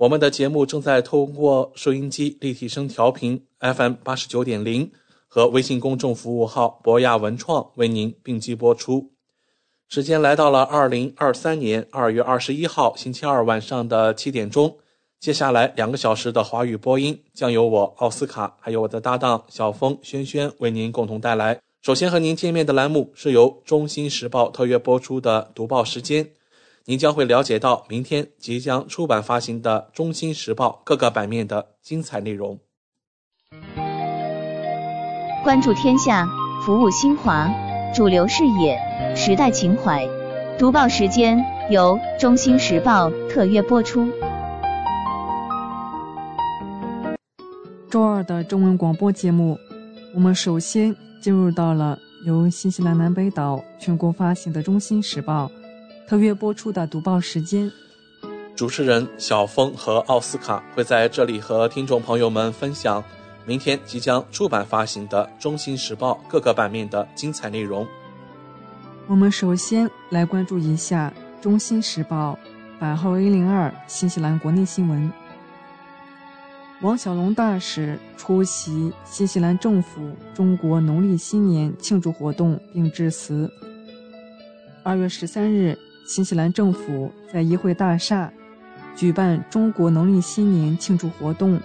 我们的节目正在通过收音机立体声调频 FM 八十九点零和微信公众服务号博雅文创为您并机播出。时间来到了二零二三年二月二十一号星期二晚上的七点钟。接下来两个小时的华语播音将由我奥斯卡还有我的搭档小峰轩轩为您共同带来。首先和您见面的栏目是由《中新时报》特约播出的读报时间。您将会了解到明天即将出版发行的《中新时报》各个版面的精彩内容。关注天下，服务新华，主流视野，时代情怀。读报时间由《中新时报》特约播出。周二的中文广播节目，我们首先进入到了由新西兰南北岛全国发行的《中新时报》。特约播出的读报时间，主持人小峰和奥斯卡会在这里和听众朋友们分享明天即将出版发行的《中新时报》各个版面的精彩内容。我们首先来关注一下《中新时报》版号 A 零二新西兰国内新闻。王小龙大使出席新西兰政府中国农历新年庆祝活动并致辞。二月十三日。新西兰政府在议会大厦举办中国农历新年庆祝活动。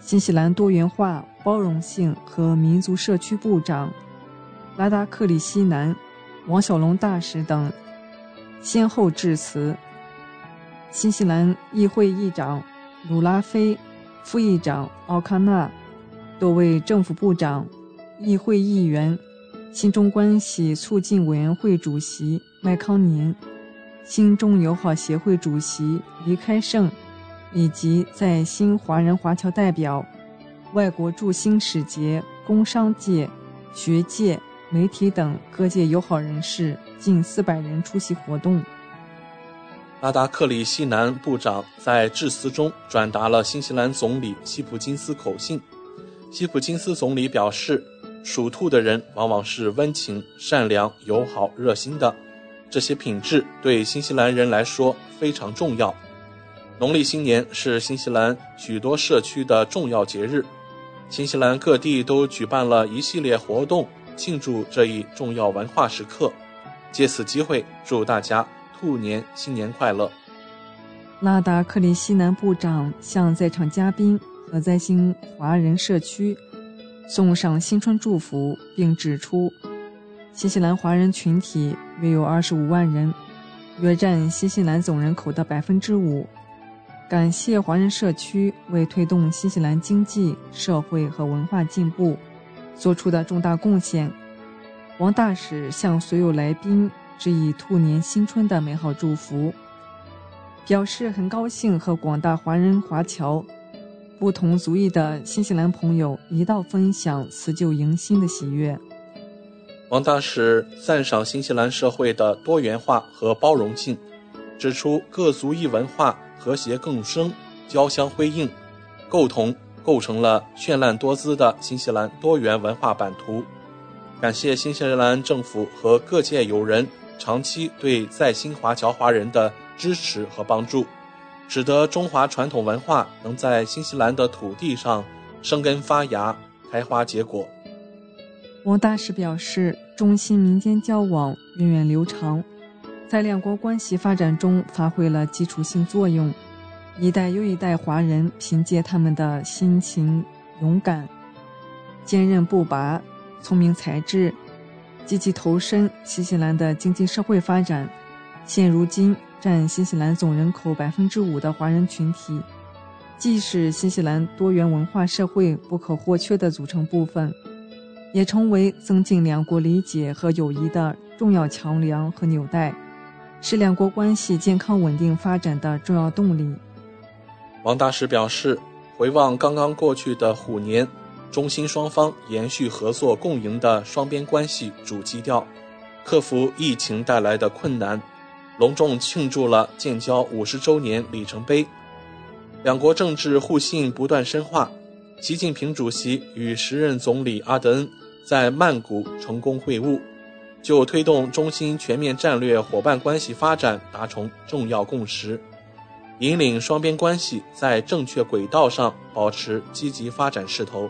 新西兰多元化、包容性和民族社区部长拉达克里希南、王小龙大使等先后致辞。新西兰议会议长鲁拉菲、副议长奥康纳、多位政府部长、议会议员。新中关系促进委员会主席麦康宁、新中友好协会主席黎开胜，以及在新华人华侨代表、外国驻新使节、工商界、学界、媒体等各界友好人士近四百人出席活动。拉达克里西南部长在致辞中转达了新西兰总理希普金斯口信。希普金斯总理表示。属兔的人往往是温情、善良、友好、热心的，这些品质对新西兰人来说非常重要。农历新年是新西兰许多社区的重要节日，新西兰各地都举办了一系列活动庆祝这一重要文化时刻。借此机会，祝大家兔年新年快乐！拉达克里希南部长向在场嘉宾和在新华人社区。送上新春祝福，并指出，新西兰华人群体约有二十五万人，约占新西兰总人口的百分之五。感谢华人社区为推动新西兰经济社会和文化进步做出的重大贡献。王大使向所有来宾致以兔年新春的美好祝福，表示很高兴和广大华人华侨。不同族裔的新西兰朋友一道分享辞旧迎新的喜悦。王大使赞赏新西兰社会的多元化和包容性，指出各族裔文化和谐共生、交相辉映，构同构成了绚烂多姿的新西兰多元文化版图。感谢新西兰政府和各界友人长期对在新华侨华人的支持和帮助。使得中华传统文化能在新西兰的土地上生根发芽、开花结果。王大使表示，中新民间交往源远流长，在两国关系发展中发挥了基础性作用。一代又一代华人凭借他们的辛勤、勇敢、坚韧不拔、聪明才智、积极投身新西兰的经济社会发展。现如今，占新西兰总人口百分之五的华人群体，既是新西兰多元文化社会不可或缺的组成部分，也成为增进两国理解和友谊的重要桥梁和纽带，是两国关系健康稳定发展的重要动力。王大使表示，回望刚刚过去的虎年，中新双方延续合作共赢的双边关系主基调，克服疫情带来的困难。隆重庆祝了建交五十周年里程碑，两国政治互信不断深化。习近平主席与时任总理阿德恩在曼谷成功会晤，就推动中新全面战略伙伴关系发展达成重要共识，引领双边关系在正确轨道上保持积极发展势头。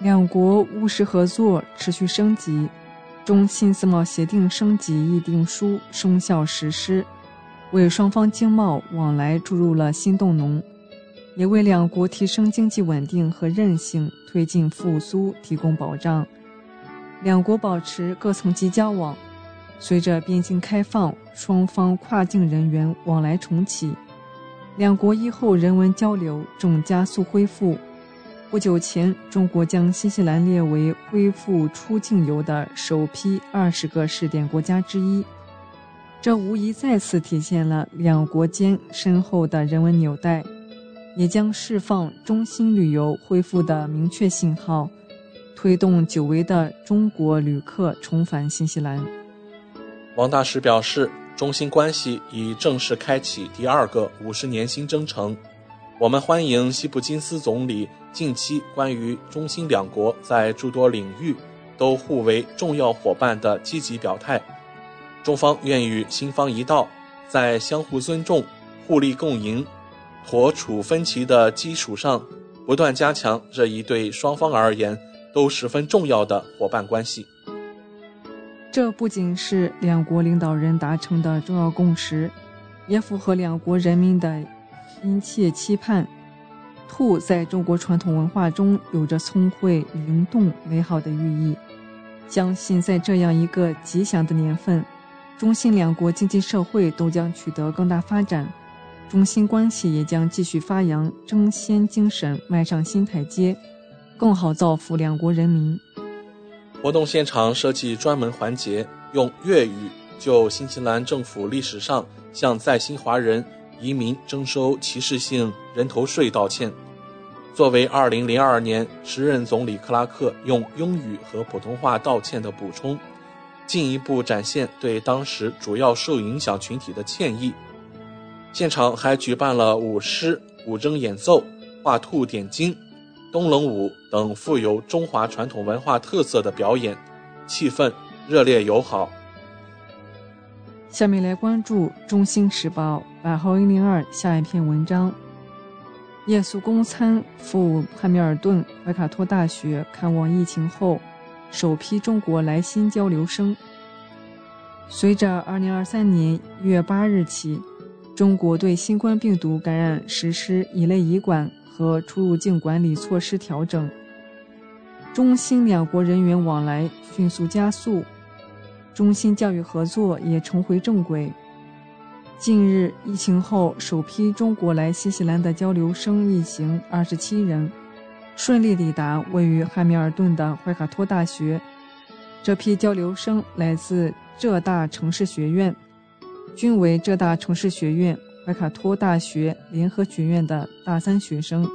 两国务实合作持续升级。中新自贸协定升级议定书生效实施，为双方经贸往来注入了新动能，也为两国提升经济稳定和韧性、推进复苏提供保障。两国保持各层级交往，随着边境开放，双方跨境人员往来重启，两国以后人文交流正加速恢复。不久前，中国将新西兰列为恢复出境游的首批二十个试点国家之一，这无疑再次体现了两国间深厚的人文纽带，也将释放中新旅游恢复的明确信号，推动久违的中国旅客重返新西兰。王大使表示，中新关系已正式开启第二个五十年新征程。我们欢迎西普金斯总理近期关于中新两国在诸多领域都互为重要伙伴的积极表态。中方愿与新方一道，在相互尊重、互利共赢、妥处分歧的基础上，不断加强这一对双方而言都十分重要的伙伴关系。这不仅是两国领导人达成的重要共识，也符合两国人民的。殷切期盼，兔在中国传统文化中有着聪慧、灵动、美好的寓意。相信在这样一个吉祥的年份，中新两国经济社会都将取得更大发展，中新关系也将继续发扬争先精神，迈上新台阶，更好造福两国人民。活动现场设计专门环节，用粤语就新西兰政府历史上向在新华人。移民征收歧视性人头税道歉，作为2002年时任总理克拉克用英语和普通话道歉的补充，进一步展现对当时主要受影响群体的歉意。现场还举办了舞狮、古筝演奏、画兔点睛、东冷舞等富有中华传统文化特色的表演，气氛热烈友好。下面来关注《中新时报》八号一零二下一篇文章：夜宿公餐赴汉密尔顿怀卡托大学看望疫情后首批中国来新交流生。随着二零二三年一月八日起，中国对新冠病毒感染实施乙类乙管和出入境管理措施调整，中新两国人员往来迅速加速。中新教育合作也重回正轨。近日，疫情后首批中国来新西兰的交流生一行二十七人顺利抵达位于汉密尔顿的怀卡托大学。这批交流生来自浙大城市学院，均为浙大城市学院怀卡托大学联合学院的大三学生，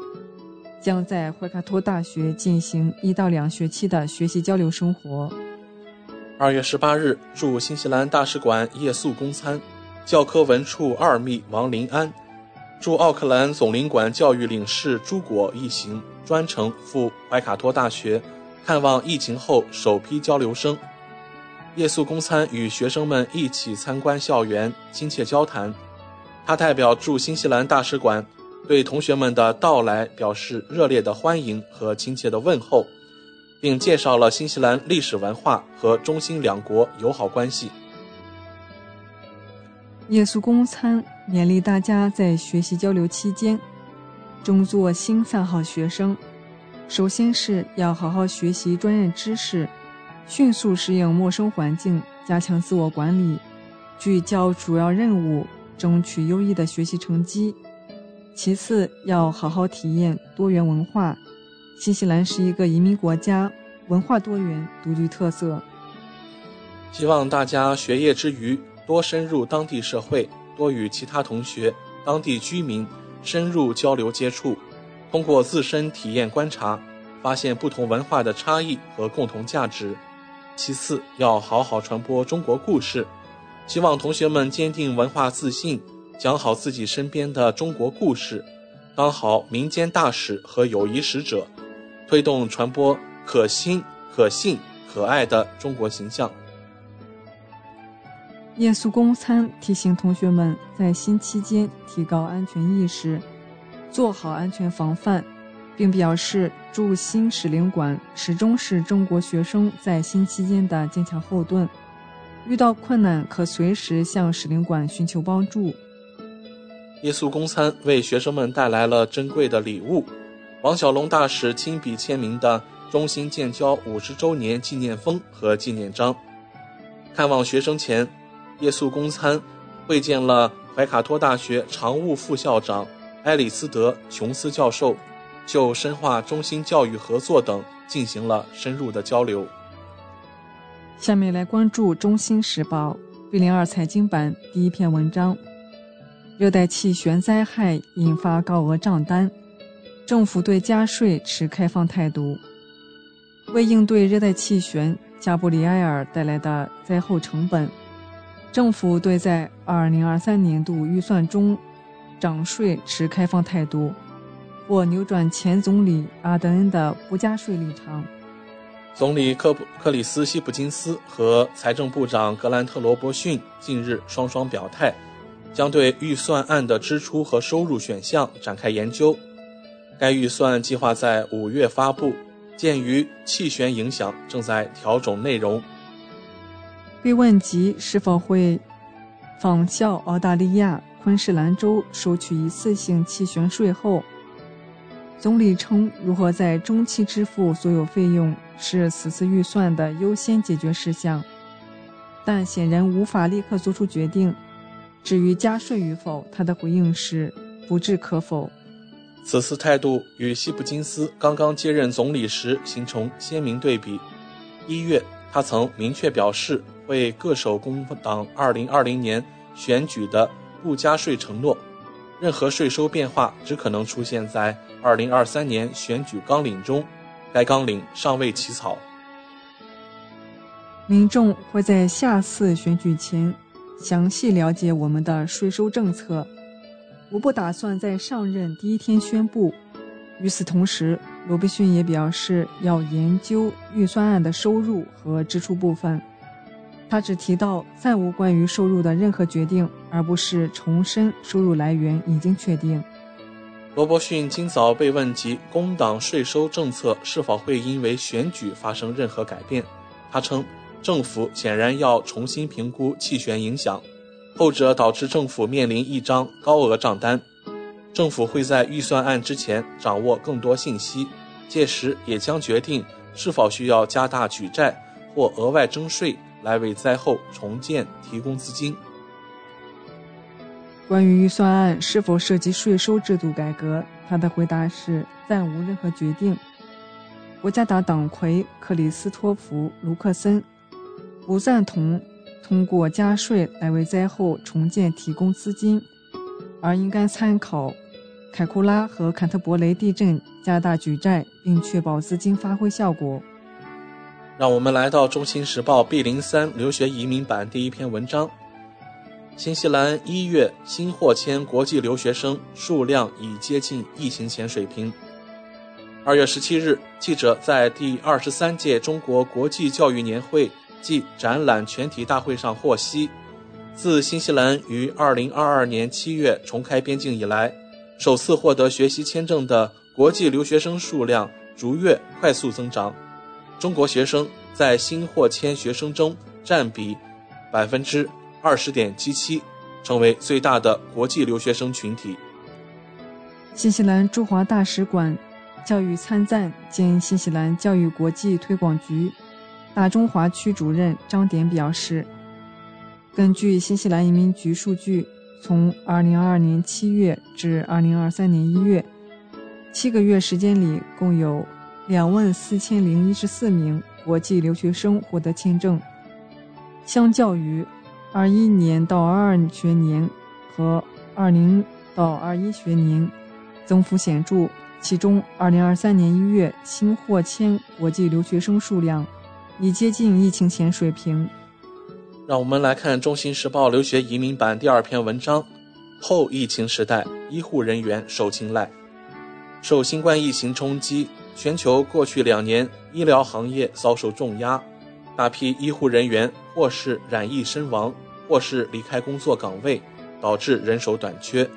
将在怀卡托大学进行一到两学期的学习交流生活。二月十八日，驻新西兰大使馆夜宿公餐，教科文处二秘王林安，驻奥克兰总领馆教育领事朱果一行专程赴怀卡托大学，看望疫情后首批交流生。夜宿公餐与学生们一起参观校园，亲切交谈。他代表驻新西兰大使馆，对同学们的到来表示热烈的欢迎和亲切的问候。并介绍了新西兰历史文化和中新两国友好关系。耶稣公餐勉励大家在学习交流期间，争做新三好学生，首先是要好好学习专业知识，迅速适应陌生环境，加强自我管理，聚焦主要任务，争取优异的学习成绩。其次，要好好体验多元文化。新西兰是一个移民国家，文化多元，独具特色。希望大家学业之余多深入当地社会，多与其他同学、当地居民深入交流接触，通过自身体验观察，发现不同文化的差异和共同价值。其次，要好好传播中国故事。希望同学们坚定文化自信。讲好自己身边的中国故事，当好民间大使和友谊使者，推动传播可亲、可信、可爱的中国形象。耶稣公餐提醒同学们在新期间提高安全意识，做好安全防范，并表示驻新使领馆始终是中国学生在新期间的坚强后盾，遇到困难可随时向使领馆寻求帮助。耶稣公餐为学生们带来了珍贵的礼物，王小龙大使亲笔签名的中心建交五十周年纪念封和纪念章。看望学生前，耶稣公餐会见了怀卡托大学常务副校长埃里斯德·琼斯教授，就深化中心教育合作等进行了深入的交流。下面来关注《中新时报》B 零二财经版第一篇文章。热带气旋灾害引发高额账单，政府对加税持开放态度。为应对热带气旋加布里埃尔带来的灾后成本，政府对在2023年度预算中涨税持开放态度，或扭转前总理阿德恩的不加税立场。总理克普克里斯希普金斯和财政部长格兰特罗伯逊近日双双表态。将对预算案的支出和收入选项展开研究。该预算计划在五月发布。鉴于气旋影响，正在调整内容。被问及是否会仿效澳大利亚昆士兰州收取一次性气旋税后，总理称，如何在中期支付所有费用是此次预算的优先解决事项，但显然无法立刻做出决定。至于加税与否，他的回应是不置可否。此次态度与希普金斯刚刚接任总理时形成鲜明对比。一月，他曾明确表示为各守工党2020年选举的不加税承诺，任何税收变化只可能出现在2023年选举纲领中，该纲领尚未起草。民众会在下次选举前。详细了解我们的税收政策，我不打算在上任第一天宣布。与此同时，罗伯逊也表示要研究预算案的收入和支出部分。他只提到暂无关于收入的任何决定，而不是重申收入来源已经确定。罗伯逊今早被问及工党税收政策是否会因为选举发生任何改变，他称。政府显然要重新评估气旋影响，后者导致政府面临一张高额账单。政府会在预算案之前掌握更多信息，届时也将决定是否需要加大举债或额外征税来为灾后重建提供资金。关于预算案是否涉及税收制度改革，他的回答是暂无任何决定。国家党党魁克里斯托弗·卢克森。不赞同通过加税来为灾后重建提供资金，而应该参考凯库拉和坎特伯雷地震加大举债，并确保资金发挥效果。让我们来到《中新时报》B 零三留学移民版第一篇文章：新西兰一月新获签国际留学生数量已接近疫情前水平。二月十七日，记者在第二十三届中国国际教育年会。暨展览全体大会上获悉，自新西兰于2022年7月重开边境以来，首次获得学习签证的国际留学生数量逐月快速增长。中国学生在新获签学生中占比百分之二十点七七，成为最大的国际留学生群体。新西兰驻华大使馆教育参赞兼新西兰教育国际推广局大中华区主任张典表示，根据新西兰移民局数据，从2022年7月至2023年1月，七个月时间里，共有24,014名国际留学生获得签证，相较于21年到22学年和20到21学年，增幅显著。其中，2023年1月新获签国际留学生数量已接近疫情前水平。让我们来看《中新时报》留学移民版第二篇文章：后疫情时代，医护人员受青睐。受新冠疫情冲击，全球过去两年医疗行业遭受重压，大批医护人员或是染疫身亡，或是离开工作岗位，导致人手短缺。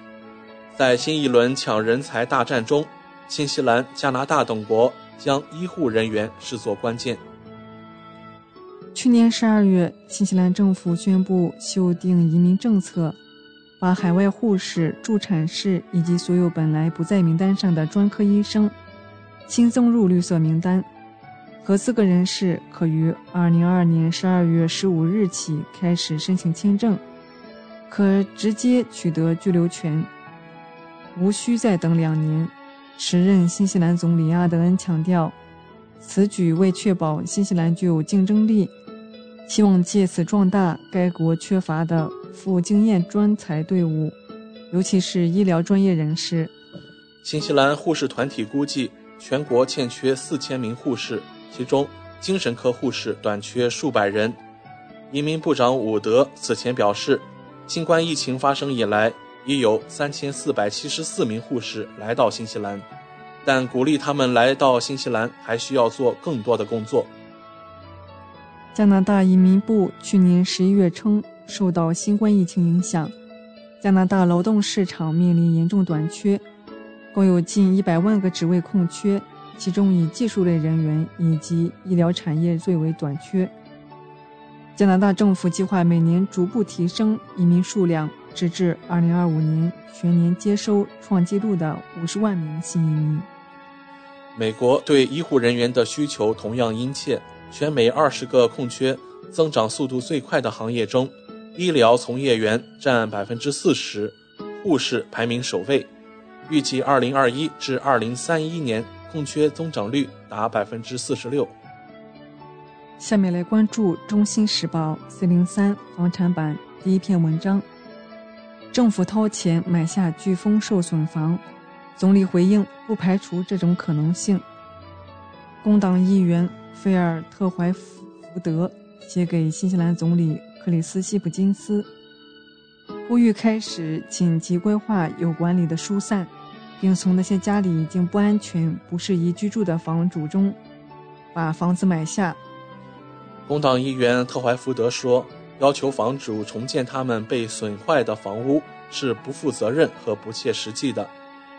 在新一轮抢人才大战中，新西兰、加拿大等国将医护人员视作关键。去年十二月，新西兰政府宣布修订移民政策，把海外护士、助产士以及所有本来不在名单上的专科医生新增入绿色名单。合资格人士可于二零二二年十二月十五日起开始申请签证，可直接取得居留权，无需再等两年。时任新西兰总理阿德恩强调，此举为确保新西兰具有竞争力，希望借此壮大该国缺乏的富经验专才队伍，尤其是医疗专业人士。新西兰护士团体估计，全国欠缺四千名护士，其中精神科护士短缺数百人。移民部长伍德此前表示，新冠疫情发生以来。已有三千四百七十四名护士来到新西兰，但鼓励他们来到新西兰还需要做更多的工作。加拿大移民部去年十一月称，受到新冠疫情影响，加拿大劳动市场面临严重短缺，共有近一百万个职位空缺，其中以技术类人员以及医疗产业最为短缺。加拿大政府计划每年逐步提升移民数量。直至二零二五年全年接收创纪录的五十万名新移民。美国对医护人员的需求同样殷切，全美二十个空缺增长速度最快的行业中，医疗从业员占百分之四十，护士排名首位。预计二零二一至二零三一年空缺增长率达百分之四十六。下面来关注《中新时报》四零三房产版第一篇文章。政府掏钱买下飓风受损房，总理回应不排除这种可能性。工党议员菲尔特怀福德写给新西兰总理克里斯西普金斯，呼吁开始紧急规划有管理的疏散，并从那些家里已经不安全、不适宜居住的房主中把房子买下。工党议员特怀福德说。要求房主重建他们被损坏的房屋是不负责任和不切实际的，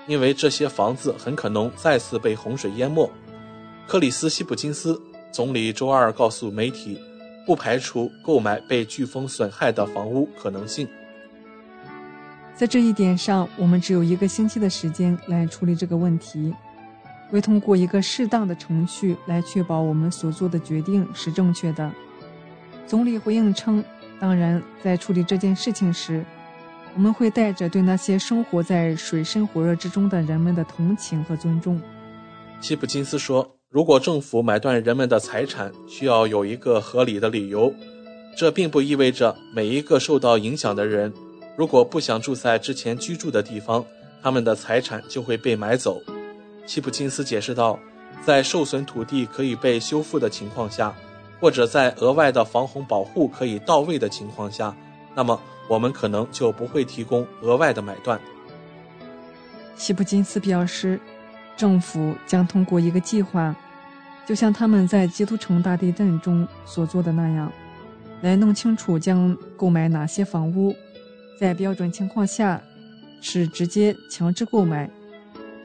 因为这些房子很可能再次被洪水淹没。克里斯西普金斯总理周二告诉媒体，不排除购买被飓风损害的房屋可能性。在这一点上，我们只有一个星期的时间来处理这个问题，会通过一个适当的程序来确保我们所做的决定是正确的。总理回应称：“当然，在处理这件事情时，我们会带着对那些生活在水深火热之中的人们的同情和尊重。”西普金斯说：“如果政府买断人们的财产，需要有一个合理的理由。这并不意味着每一个受到影响的人，如果不想住在之前居住的地方，他们的财产就会被买走。”西普金斯解释道：“在受损土地可以被修复的情况下。”或者在额外的防洪保护可以到位的情况下，那么我们可能就不会提供额外的买断。西普金斯表示，政府将通过一个计划，就像他们在基督城大地震中所做的那样，来弄清楚将购买哪些房屋，在标准情况下是直接强制购买，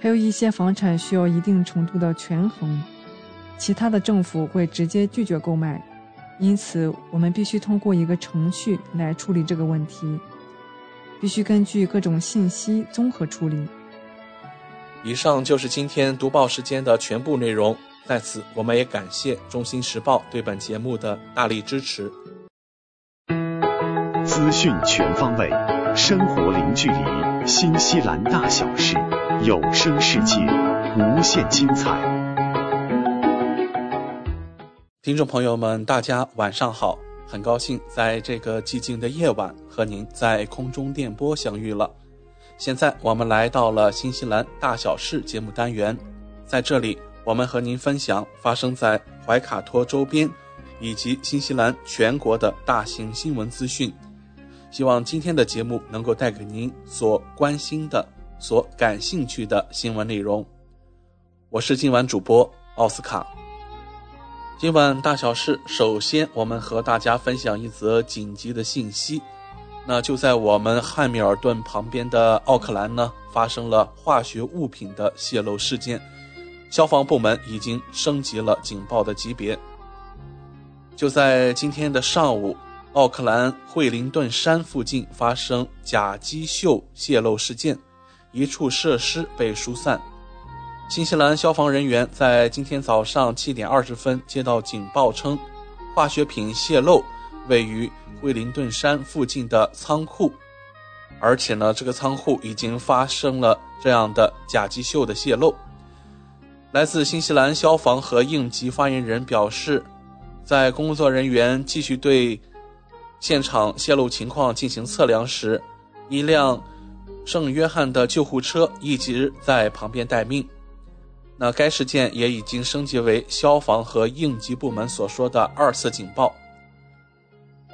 还有一些房产需要一定程度的权衡。其他的政府会直接拒绝购买，因此我们必须通过一个程序来处理这个问题，必须根据各种信息综合处理。以上就是今天读报时间的全部内容。在此，我们也感谢《中新时报》对本节目的大力支持。资讯全方位，生活零距离，新西兰大小事，有声世界，无限精彩。听众朋友们，大家晚上好！很高兴在这个寂静的夜晚和您在空中电波相遇了。现在我们来到了新西兰大小事节目单元，在这里我们和您分享发生在怀卡托周边以及新西兰全国的大型新闻资讯。希望今天的节目能够带给您所关心的、所感兴趣的新闻内容。我是今晚主播奥斯卡。今晚大小事，首先我们和大家分享一则紧急的信息。那就在我们汉密尔顿旁边的奥克兰呢，发生了化学物品的泄漏事件，消防部门已经升级了警报的级别。就在今天的上午，奥克兰惠灵顿山附近发生甲基溴泄漏事件，一处设施被疏散。新西兰消防人员在今天早上七点二十分接到警报称，化学品泄漏。位于惠灵顿山附近的仓库，而且呢，这个仓库已经发生了这样的甲基溴的泄漏。来自新西兰消防和应急发言人表示，在工作人员继续对现场泄漏情况进行测量时，一辆圣约翰的救护车一直在旁边待命。那该事件也已经升级为消防和应急部门所说的二次警报。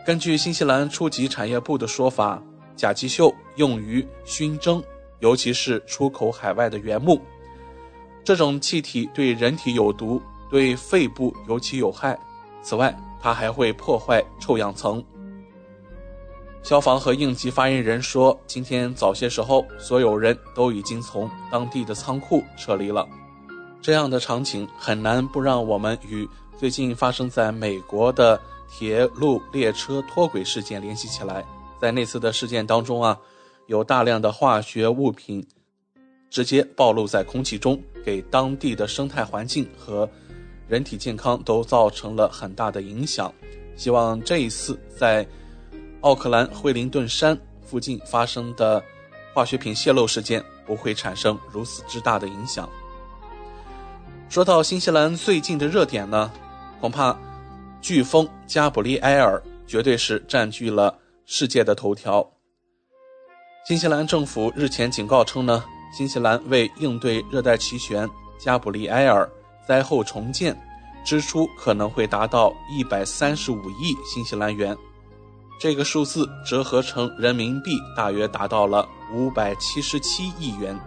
根据新西兰初级产业部的说法，甲基溴用于熏蒸，尤其是出口海外的原木。这种气体对人体有毒，对肺部尤其有害。此外，它还会破坏臭氧层。消防和应急发言人说，今天早些时候，所有人都已经从当地的仓库撤离了。这样的场景很难不让我们与最近发生在美国的。铁路列车脱轨事件联系起来，在那次的事件当中啊，有大量的化学物品直接暴露在空气中，给当地的生态环境和人体健康都造成了很大的影响。希望这一次在奥克兰惠灵顿山附近发生的化学品泄漏事件不会产生如此之大的影响。说到新西兰最近的热点呢，恐怕。飓风加布利埃尔绝对是占据了世界的头条。新西兰政府日前警告称呢，新西兰为应对热带气旋加布利埃尔灾后重建支出可能会达到一百三十五亿新西兰元，这个数字折合成人民币大约达到了五百七十七亿元。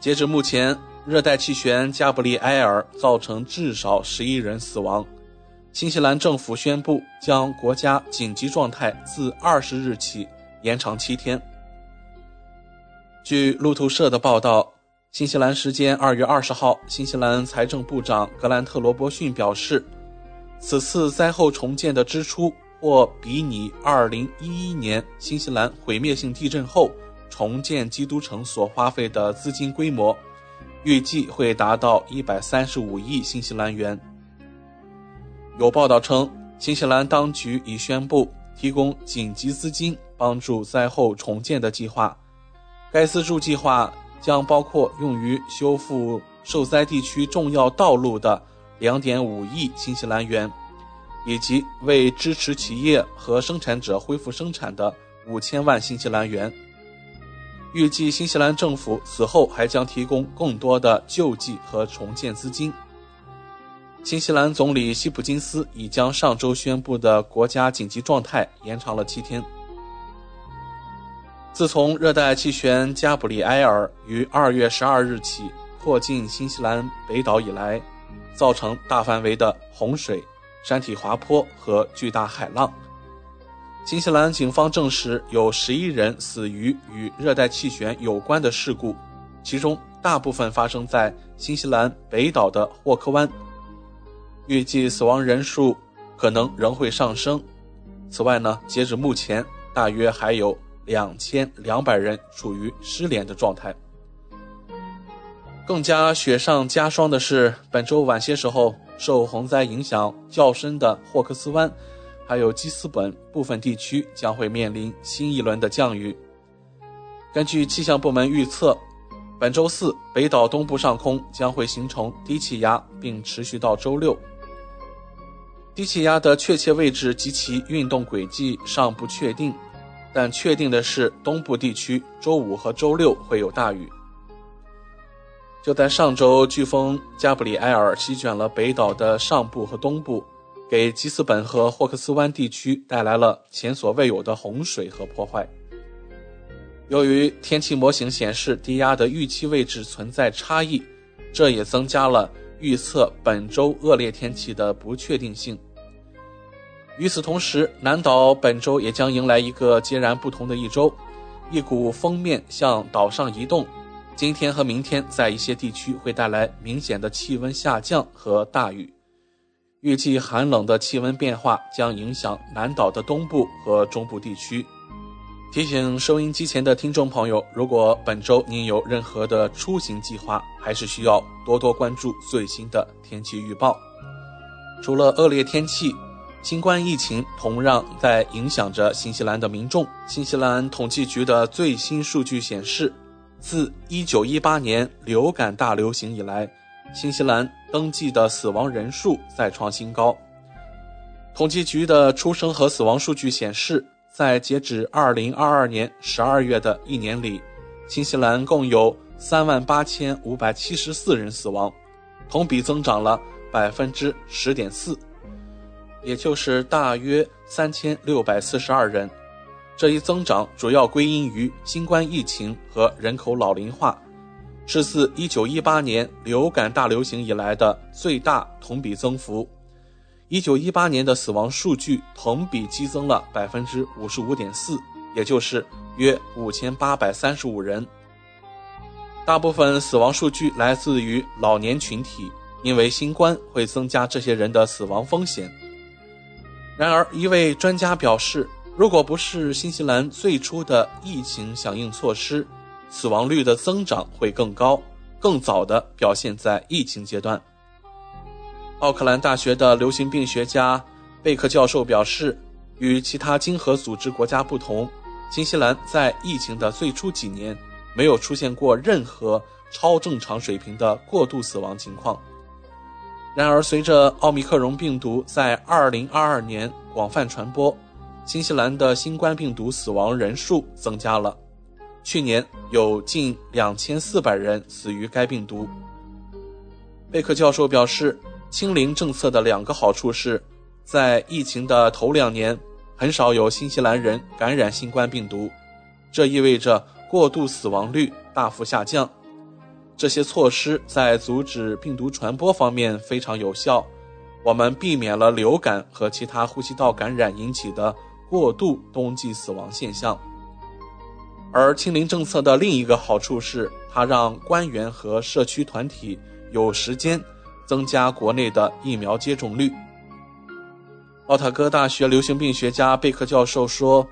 截至目前，热带气旋加布利埃尔造成至少十一人死亡。新西兰政府宣布将国家紧急状态自二十日起延长七天。据路透社的报道，新西兰时间二月二十号，新西兰财政部长格兰特·罗伯逊表示，此次灾后重建的支出或比拟二零一一年新西兰毁灭性地震后重建基督城所花费的资金规模，预计会达到一百三十五亿新西兰元。有报道称，新西兰当局已宣布提供紧急资金帮助灾后重建的计划。该资助计划将包括用于修复受灾地区重要道路的2.5亿新西兰元，以及为支持企业和生产者恢复生产的5000万新西兰元。预计新西兰政府此后还将提供更多的救济和重建资金。新西兰总理希普金斯已将上周宣布的国家紧急状态延长了七天。自从热带气旋加布里埃尔于二月十二日起迫近新西兰北岛以来，造成大范围的洪水、山体滑坡和巨大海浪。新西兰警方证实有十一人死于与热带气旋有关的事故，其中大部分发生在新西兰北岛的霍克湾。预计死亡人数可能仍会上升。此外呢，截止目前，大约还有两千两百人处于失联的状态。更加雪上加霜的是，本周晚些时候受洪灾影响较深的霍克斯湾，还有基斯本部分地区将会面临新一轮的降雨。根据气象部门预测，本周四北岛东部上空将会形成低气压，并持续到周六。低气压的确切位置及其运动轨迹尚不确定，但确定的是东部地区周五和周六会有大雨。就在上周，飓风加布里埃尔席卷了北岛的上部和东部，给基斯本和霍克斯湾地区带来了前所未有的洪水和破坏。由于天气模型显示低压的预期位置存在差异，这也增加了预测本周恶劣天气的不确定性。与此同时，南岛本周也将迎来一个截然不同的一周，一股风面向岛上移动。今天和明天在一些地区会带来明显的气温下降和大雨，预计寒冷的气温变化将影响南岛的东部和中部地区。提醒收音机前的听众朋友，如果本周您有任何的出行计划，还是需要多多关注最新的天气预报。除了恶劣天气，新冠疫情同样在影响着新西兰的民众。新西兰统计局的最新数据显示。自1918年流感大流行以来，新西兰登记的死亡人数再创新高。统计局的出生和死亡数据显示，在截止2022年12月的一年里，新西兰共有38,574人死亡，同比增长了10.4%，也就是大约3,642人。这一增长主要归因于新冠疫情和人口老龄化，是自1918年流感大流行以来的最大同比增幅。1918年的死亡数据同比激增了55.4%，也就是约5835人。大部分死亡数据来自于老年群体，因为新冠会增加这些人的死亡风险。然而，一位专家表示。如果不是新西兰最初的疫情响应措施，死亡率的增长会更高，更早的表现在疫情阶段。奥克兰大学的流行病学家贝克教授表示，与其他经合组织国家不同，新西兰在疫情的最初几年没有出现过任何超正常水平的过度死亡情况。然而，随着奥密克戎病毒在2022年广泛传播，新西兰的新冠病毒死亡人数增加了，去年有近两千四百人死于该病毒。贝克教授表示，清零政策的两个好处是，在疫情的头两年，很少有新西兰人感染新冠病毒，这意味着过度死亡率大幅下降。这些措施在阻止病毒传播方面非常有效，我们避免了流感和其他呼吸道感染引起的。过度冬季死亡现象，而清零政策的另一个好处是，它让官员和社区团体有时间增加国内的疫苗接种率。奥塔哥大学流行病学家贝克教授说：“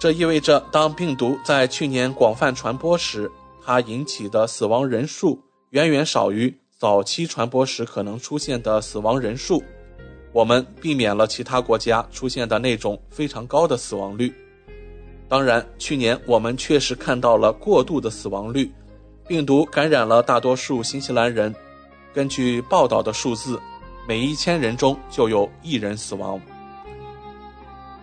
这意味着，当病毒在去年广泛传播时，它引起的死亡人数远远少于早期传播时可能出现的死亡人数。”我们避免了其他国家出现的那种非常高的死亡率。当然，去年我们确实看到了过度的死亡率，病毒感染了大多数新西兰人。根据报道的数字，每一千人中就有一人死亡。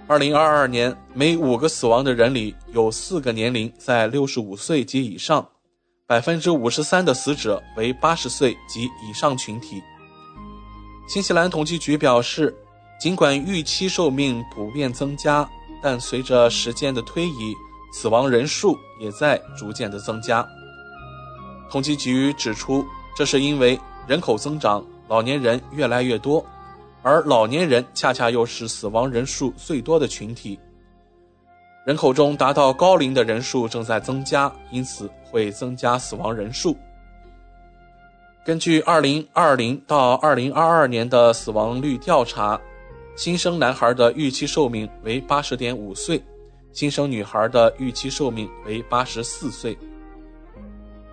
二零二二年，每五个死亡的人里有四个年龄在六十五岁及以上，百分之五十三的死者为八十岁及以上群体。新西兰统计局表示，尽管预期寿命普遍增加，但随着时间的推移，死亡人数也在逐渐的增加。统计局指出，这是因为人口增长，老年人越来越多，而老年人恰恰又是死亡人数最多的群体。人口中达到高龄的人数正在增加，因此会增加死亡人数。根据2020到2022年的死亡率调查，新生男孩的预期寿命为80.5岁，新生女孩的预期寿命为84岁。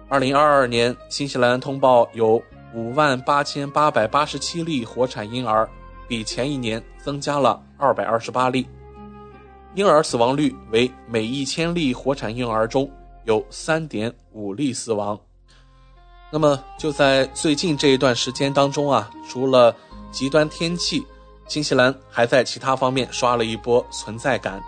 二零二二年，新西兰通报有五万八千八百八十七例活产婴儿，比前一年增加了二百二十八例。婴儿死亡率为每一千例活产婴儿中有三点五例死亡。那么就在最近这一段时间当中啊，除了极端天气，新西兰还在其他方面刷了一波存在感。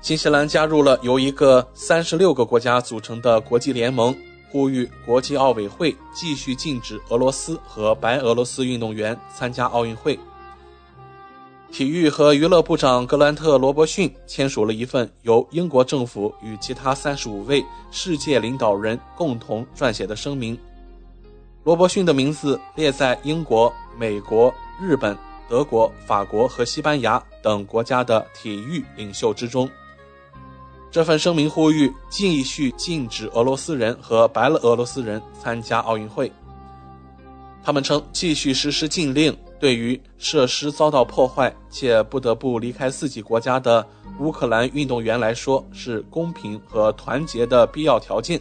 新西兰加入了由一个三十六个国家组成的国际联盟，呼吁国际奥委会继续禁止俄罗斯和白俄罗斯运动员参加奥运会。体育和娱乐部长格兰特·罗伯逊签署了一份由英国政府与其他三十五位世界领导人共同撰写的声明。罗伯逊的名字列在英国、美国、日本、德国、法国和西班牙等国家的体育领袖之中。这份声明呼吁继续禁止俄罗斯人和白俄罗斯人参加奥运会。他们称，继续实施禁令。对于设施遭到破坏且不得不离开自己国家的乌克兰运动员来说，是公平和团结的必要条件。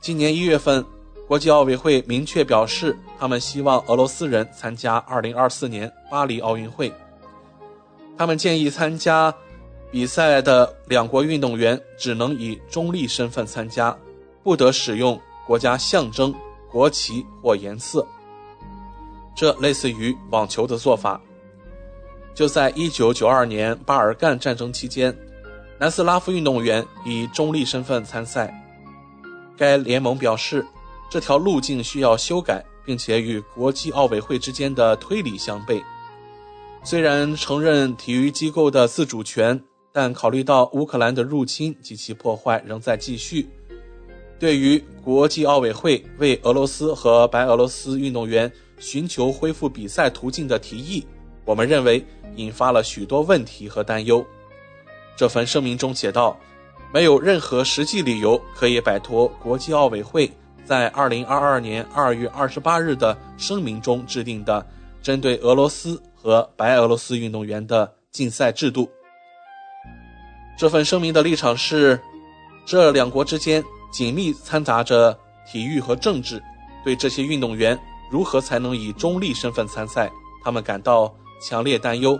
今年一月份，国际奥委会明确表示，他们希望俄罗斯人参加2024年巴黎奥运会。他们建议参加比赛的两国运动员只能以中立身份参加，不得使用国家象征、国旗或颜色。这类似于网球的做法。就在1992年巴尔干战争期间，南斯拉夫运动员以中立身份参赛。该联盟表示，这条路径需要修改，并且与国际奥委会之间的推理相悖。虽然承认体育机构的自主权，但考虑到乌克兰的入侵及其破坏仍在继续，对于国际奥委会为俄罗斯和白俄罗斯运动员。寻求恢复比赛途径的提议，我们认为引发了许多问题和担忧。这份声明中写道：“没有任何实际理由可以摆脱国际奥委会在2022年2月28日的声明中制定的针对俄罗斯和白俄罗斯运动员的禁赛制度。”这份声明的立场是，这两国之间紧密掺杂着体育和政治，对这些运动员。如何才能以中立身份参赛？他们感到强烈担忧。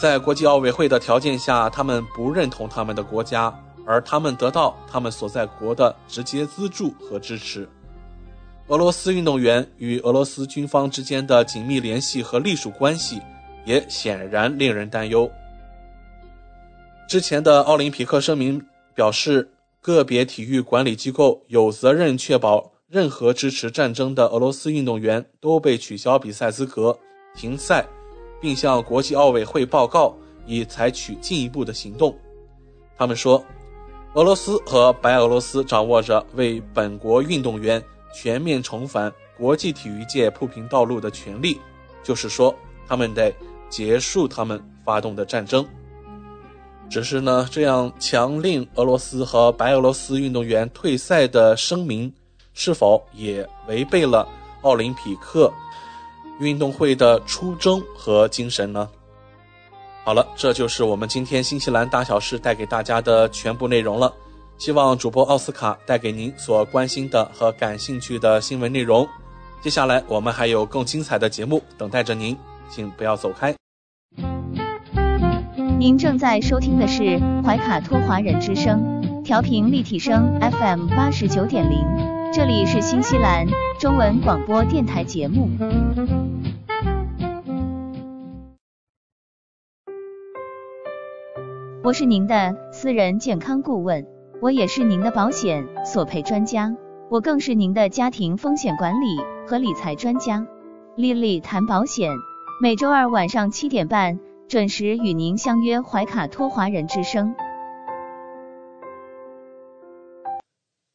在国际奥委会的条件下，他们不认同他们的国家，而他们得到他们所在国的直接资助和支持。俄罗斯运动员与俄罗斯军方之间的紧密联系和隶属关系也显然令人担忧。之前的奥林匹克声明表示，个别体育管理机构有责任确保。任何支持战争的俄罗斯运动员都被取消比赛资格、停赛，并向国际奥委会报告，以采取进一步的行动。他们说，俄罗斯和白俄罗斯掌握着为本国运动员全面重返国际体育界铺平道路的权利，就是说，他们得结束他们发动的战争。只是呢，这样强令俄罗斯和白俄罗斯运动员退赛的声明。是否也违背了奥林匹克运动会的初衷和精神呢？好了，这就是我们今天新西兰大小事带给大家的全部内容了。希望主播奥斯卡带给您所关心的和感兴趣的新闻内容。接下来我们还有更精彩的节目等待着您，请不要走开。您正在收听的是怀卡托华人之声，调频立体声 FM 八十九点零。这里是新西兰中文广播电台节目。我是您的私人健康顾问，我也是您的保险索赔专家，我更是您的家庭风险管理和理财专家。丽丽谈保险，每周二晚上七点半准时与您相约怀卡托华人之声。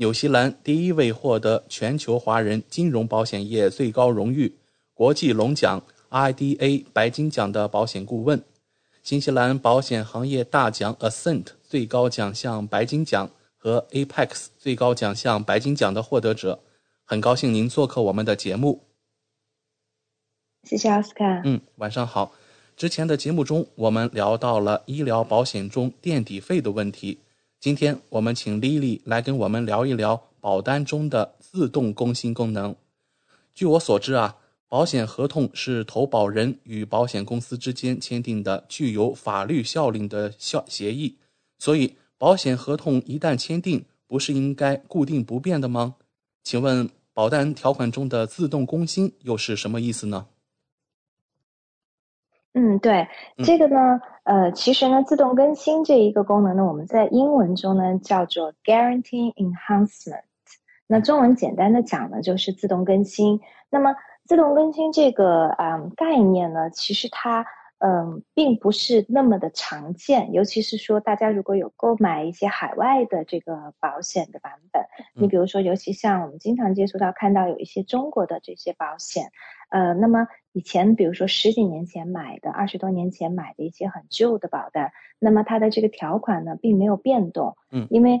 纽西兰第一位获得全球华人金融保险业最高荣誉国际龙奖 IDA 白金奖的保险顾问，新西兰保险行业大奖 Ascent 最高奖项白金奖和 Apex 最高奖项白金奖的获得者。很高兴您做客我们的节目。谢谢奥斯卡。嗯，晚上好。之前的节目中，我们聊到了医疗保险中垫底费的问题。今天我们请丽丽来跟我们聊一聊保单中的自动更新功能。据我所知啊，保险合同是投保人与保险公司之间签订的具有法律效力的效协议，所以保险合同一旦签订，不是应该固定不变的吗？请问保单条款中的自动更新又是什么意思呢？嗯，对，这个呢，呃，其实呢，自动更新这一个功能呢，我们在英文中呢叫做 Guarantee Enhancement，那中文简单的讲呢就是自动更新。那么自动更新这个啊概念呢，其实它嗯并不是那么的常见，尤其是说大家如果有购买一些海外的这个保险的版本，你比如说，尤其像我们经常接触到看到有一些中国的这些保险。呃，那么以前比如说十几年前买的，二十多年前买的一些很旧的保单，那么它的这个条款呢并没有变动，嗯，因为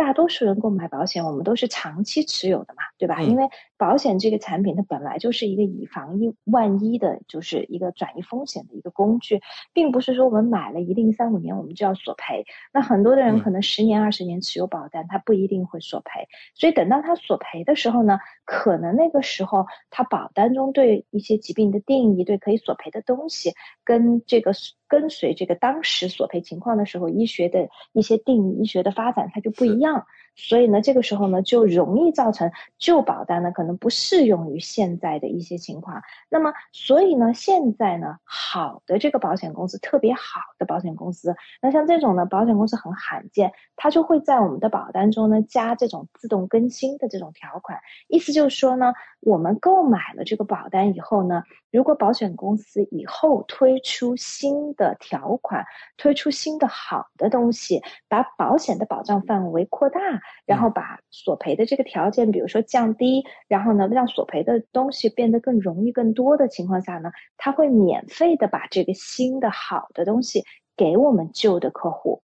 大多数人购买保险，我们都是长期持有的嘛，对吧？因为保险这个产品它本来就是一个以防一万一的，就是一个转移风险的一个工具，并不是说我们买了一定三五年我们就要索赔。那很多的人可能十年二十年持有保单，他不一定会索赔。所以等到他索赔的时候呢，可能那个时候他保单中对一些疾病的定义，对可以索赔的东西，跟这个。跟随这个当时索赔情况的时候，医学的一些定义、医学的发展，它就不一样。所以呢，这个时候呢，就容易造成旧保单呢可能不适用于现在的一些情况。那么，所以呢，现在呢，好的这个保险公司，特别好的保险公司，那像这种呢，保险公司很罕见，它就会在我们的保单中呢加这种自动更新的这种条款。意思就是说呢，我们购买了这个保单以后呢，如果保险公司以后推出新的条款，推出新的好的东西，把保险的保障范围扩大。然后把索赔的这个条件，比如说降低，然后呢，让索赔的东西变得更容易、更多的情况下呢，他会免费的把这个新的好的东西给我们旧的客户。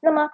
那么，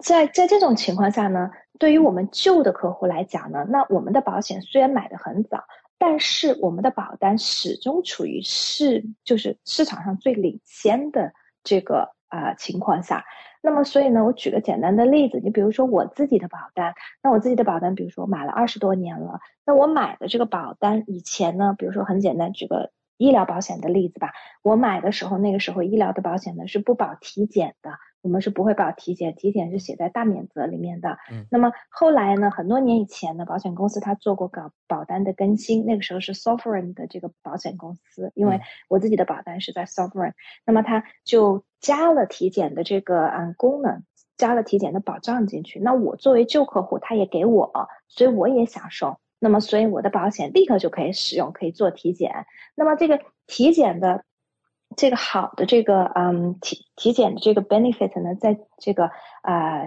在在这种情况下呢，对于我们旧的客户来讲呢，那我们的保险虽然买的很早，但是我们的保单始终处于市就是市场上最领先的这个啊情况下。那么，所以呢，我举个简单的例子，你比如说我自己的保单，那我自己的保单，比如说我买了二十多年了，那我买的这个保单以前呢，比如说很简单，举个医疗保险的例子吧，我买的时候，那个时候医疗的保险呢是不保体检的。我们是不会保体检，体检是写在大免责里面的。嗯，那么后来呢？很多年以前呢，保险公司它做过搞保单的更新，那个时候是 Sovereign 的这个保险公司，因为我自己的保单是在 Sovereign，那么它就加了体检的这个嗯功能，加了体检的保障进去。那我作为旧客户，他也给我，所以我也享受。那么所以我的保险立刻就可以使用，可以做体检。那么这个体检的。这个好的这个嗯体体检的这个 benefit 呢，在这个啊，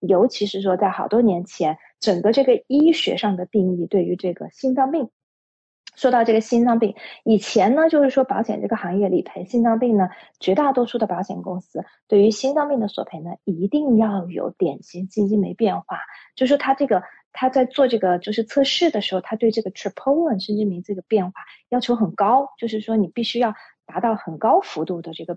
尤其是说，在好多年前，整个这个医学上的定义对于这个心脏病，说到这个心脏病，以前呢，就是说保险这个行业理赔心脏病呢，绝大多数的保险公司对于心脏病的索赔呢，一定要有典型心肌酶变化，就是说他这个他在做这个就是测试的时候，他对这个 troponin 心肌酶这个变化要求很高，就是说你必须要达到很高幅度的这个。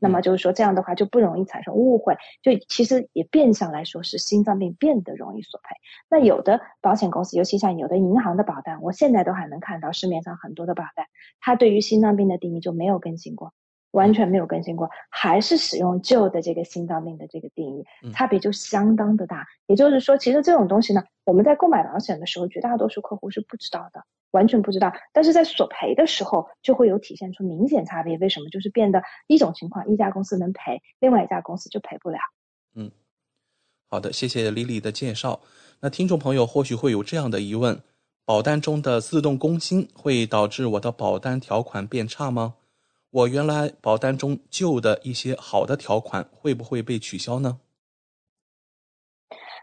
那么就是说，这样的话就不容易产生误会，就其实也变相来说是心脏病变得容易索赔。那有的保险公司，尤其像有的银行的保单，我现在都还能看到市面上很多的保单，它对于心脏病的定义就没有更新过，完全没有更新过，还是使用旧的这个心脏病的这个定义，差别就相当的大。也就是说，其实这种东西呢，我们在购买保险的时候，绝大多数客户是不知道的。完全不知道，但是在索赔的时候就会有体现出明显差别。为什么？就是变得一种情况，一家公司能赔，另外一家公司就赔不了。嗯，好的，谢谢李李的介绍。那听众朋友或许会有这样的疑问：保单中的自动更新会导致我的保单条款变差吗？我原来保单中旧的一些好的条款会不会被取消呢？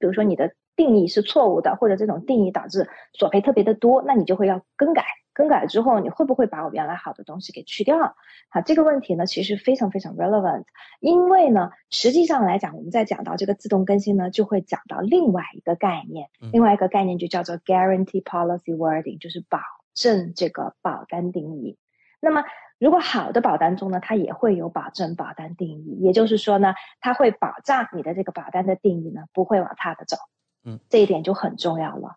比如说你的。定义是错误的，或者这种定义导致索赔特别的多，那你就会要更改。更改之后，你会不会把我原来好的东西给去掉？好，这个问题呢，其实非常非常 relevant，因为呢，实际上来讲，我们在讲到这个自动更新呢，就会讲到另外一个概念，另外一个概念就叫做 guarantee policy wording，就是保证这个保单定义。那么，如果好的保单中呢，它也会有保证保单定义，也就是说呢，它会保障你的这个保单的定义呢，不会往差的走。嗯，这一点就很重要了。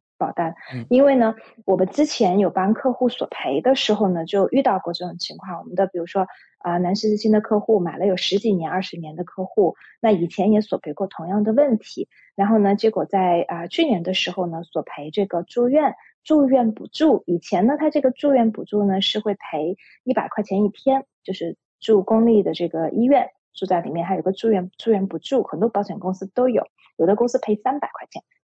保单，因为呢，我们之前有帮客户索赔的时候呢，就遇到过这种情况。我们的比如说啊，南十字星的客户买了有十几年、二十年的客户，那以前也索赔过同样的问题。然后呢，结果在啊去年的时候呢，索赔这个住院住院补助。以前呢，他这个住院补助呢是会赔一百块钱一天，就是住公立的这个医院住在里面，还有个住院住院补助，很多保险公司都有，有的公司赔三百块钱。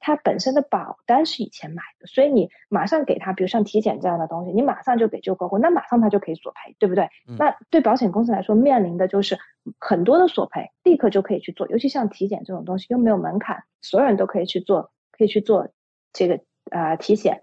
他本身的保单是以前买的，所以你马上给他，比如像体检这样的东西，你马上就给旧客户，那马上他就可以索赔，对不对？那对保险公司来说，面临的就是很多的索赔，立刻就可以去做，尤其像体检这种东西又没有门槛，所有人都可以去做，可以去做。这个啊体险，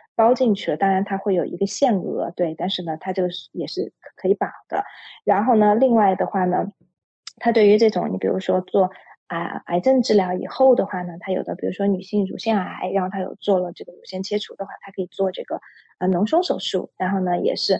包进去了，当然它会有一个限额，对，但是呢，它这个也是可以保的。然后呢，另外的话呢，它对于这种你比如说做啊癌症治疗以后的话呢，它有的比如说女性乳腺癌，然后它有做了这个乳腺切除的话，它可以做这个啊脓胸手术，然后呢也是。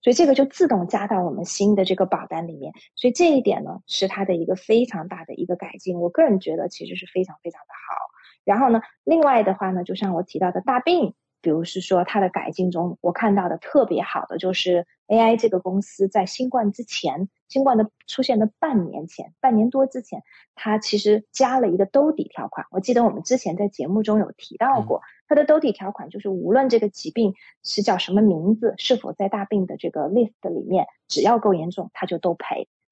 所以这个就自动加到我们新的这个保单里面，所以这一点呢是它的一个非常大的一个改进，我个人觉得其实是非常非常的好。然后呢，另外的话呢，就像我提到的大病。比如是说它的改进中，我看到的特别好的就是 AI 这个公司在新冠之前，新冠的出现的半年前，半年多之前，它其实加了一个兜底条款。我记得我们之前在节目中有提到过，它的兜底条款就是无论这个疾病是叫什么名字，是否在大病的这个 list 里面，只要够严重，它就都赔。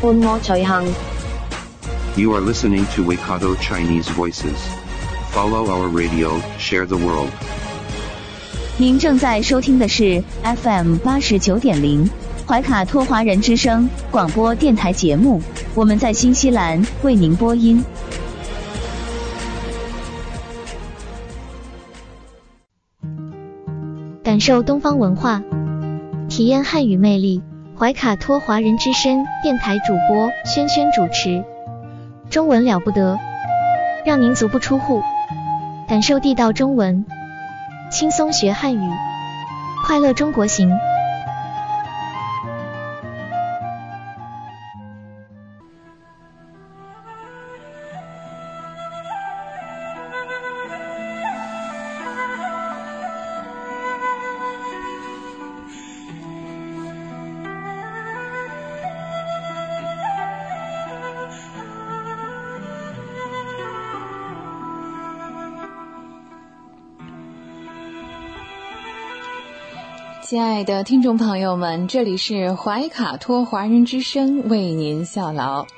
伴我随行。You are listening to Waikato Chinese Voices. Follow our radio, share the world. 您正在收听的是 FM 八十九点零怀卡托华人之声广播电台节目，我们在新西兰为您播音。感受东方文化，体验汉语魅力。怀卡托华人之声电台主播轩轩主持，中文了不得，让您足不出户，感受地道中文，轻松学汉语，快乐中国行。亲爱的听众朋友们，这里是怀卡托华人之声为您效劳。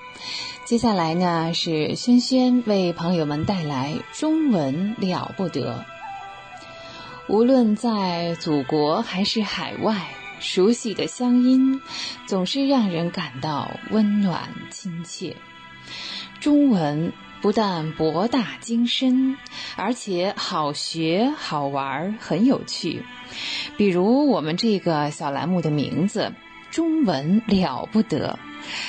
接下来呢，是轩轩为朋友们带来中文了不得。无论在祖国还是海外，熟悉的乡音总是让人感到温暖亲切。中文不但博大精深，而且好学好玩，很有趣。比如我们这个小栏目的名字“中文了不得”，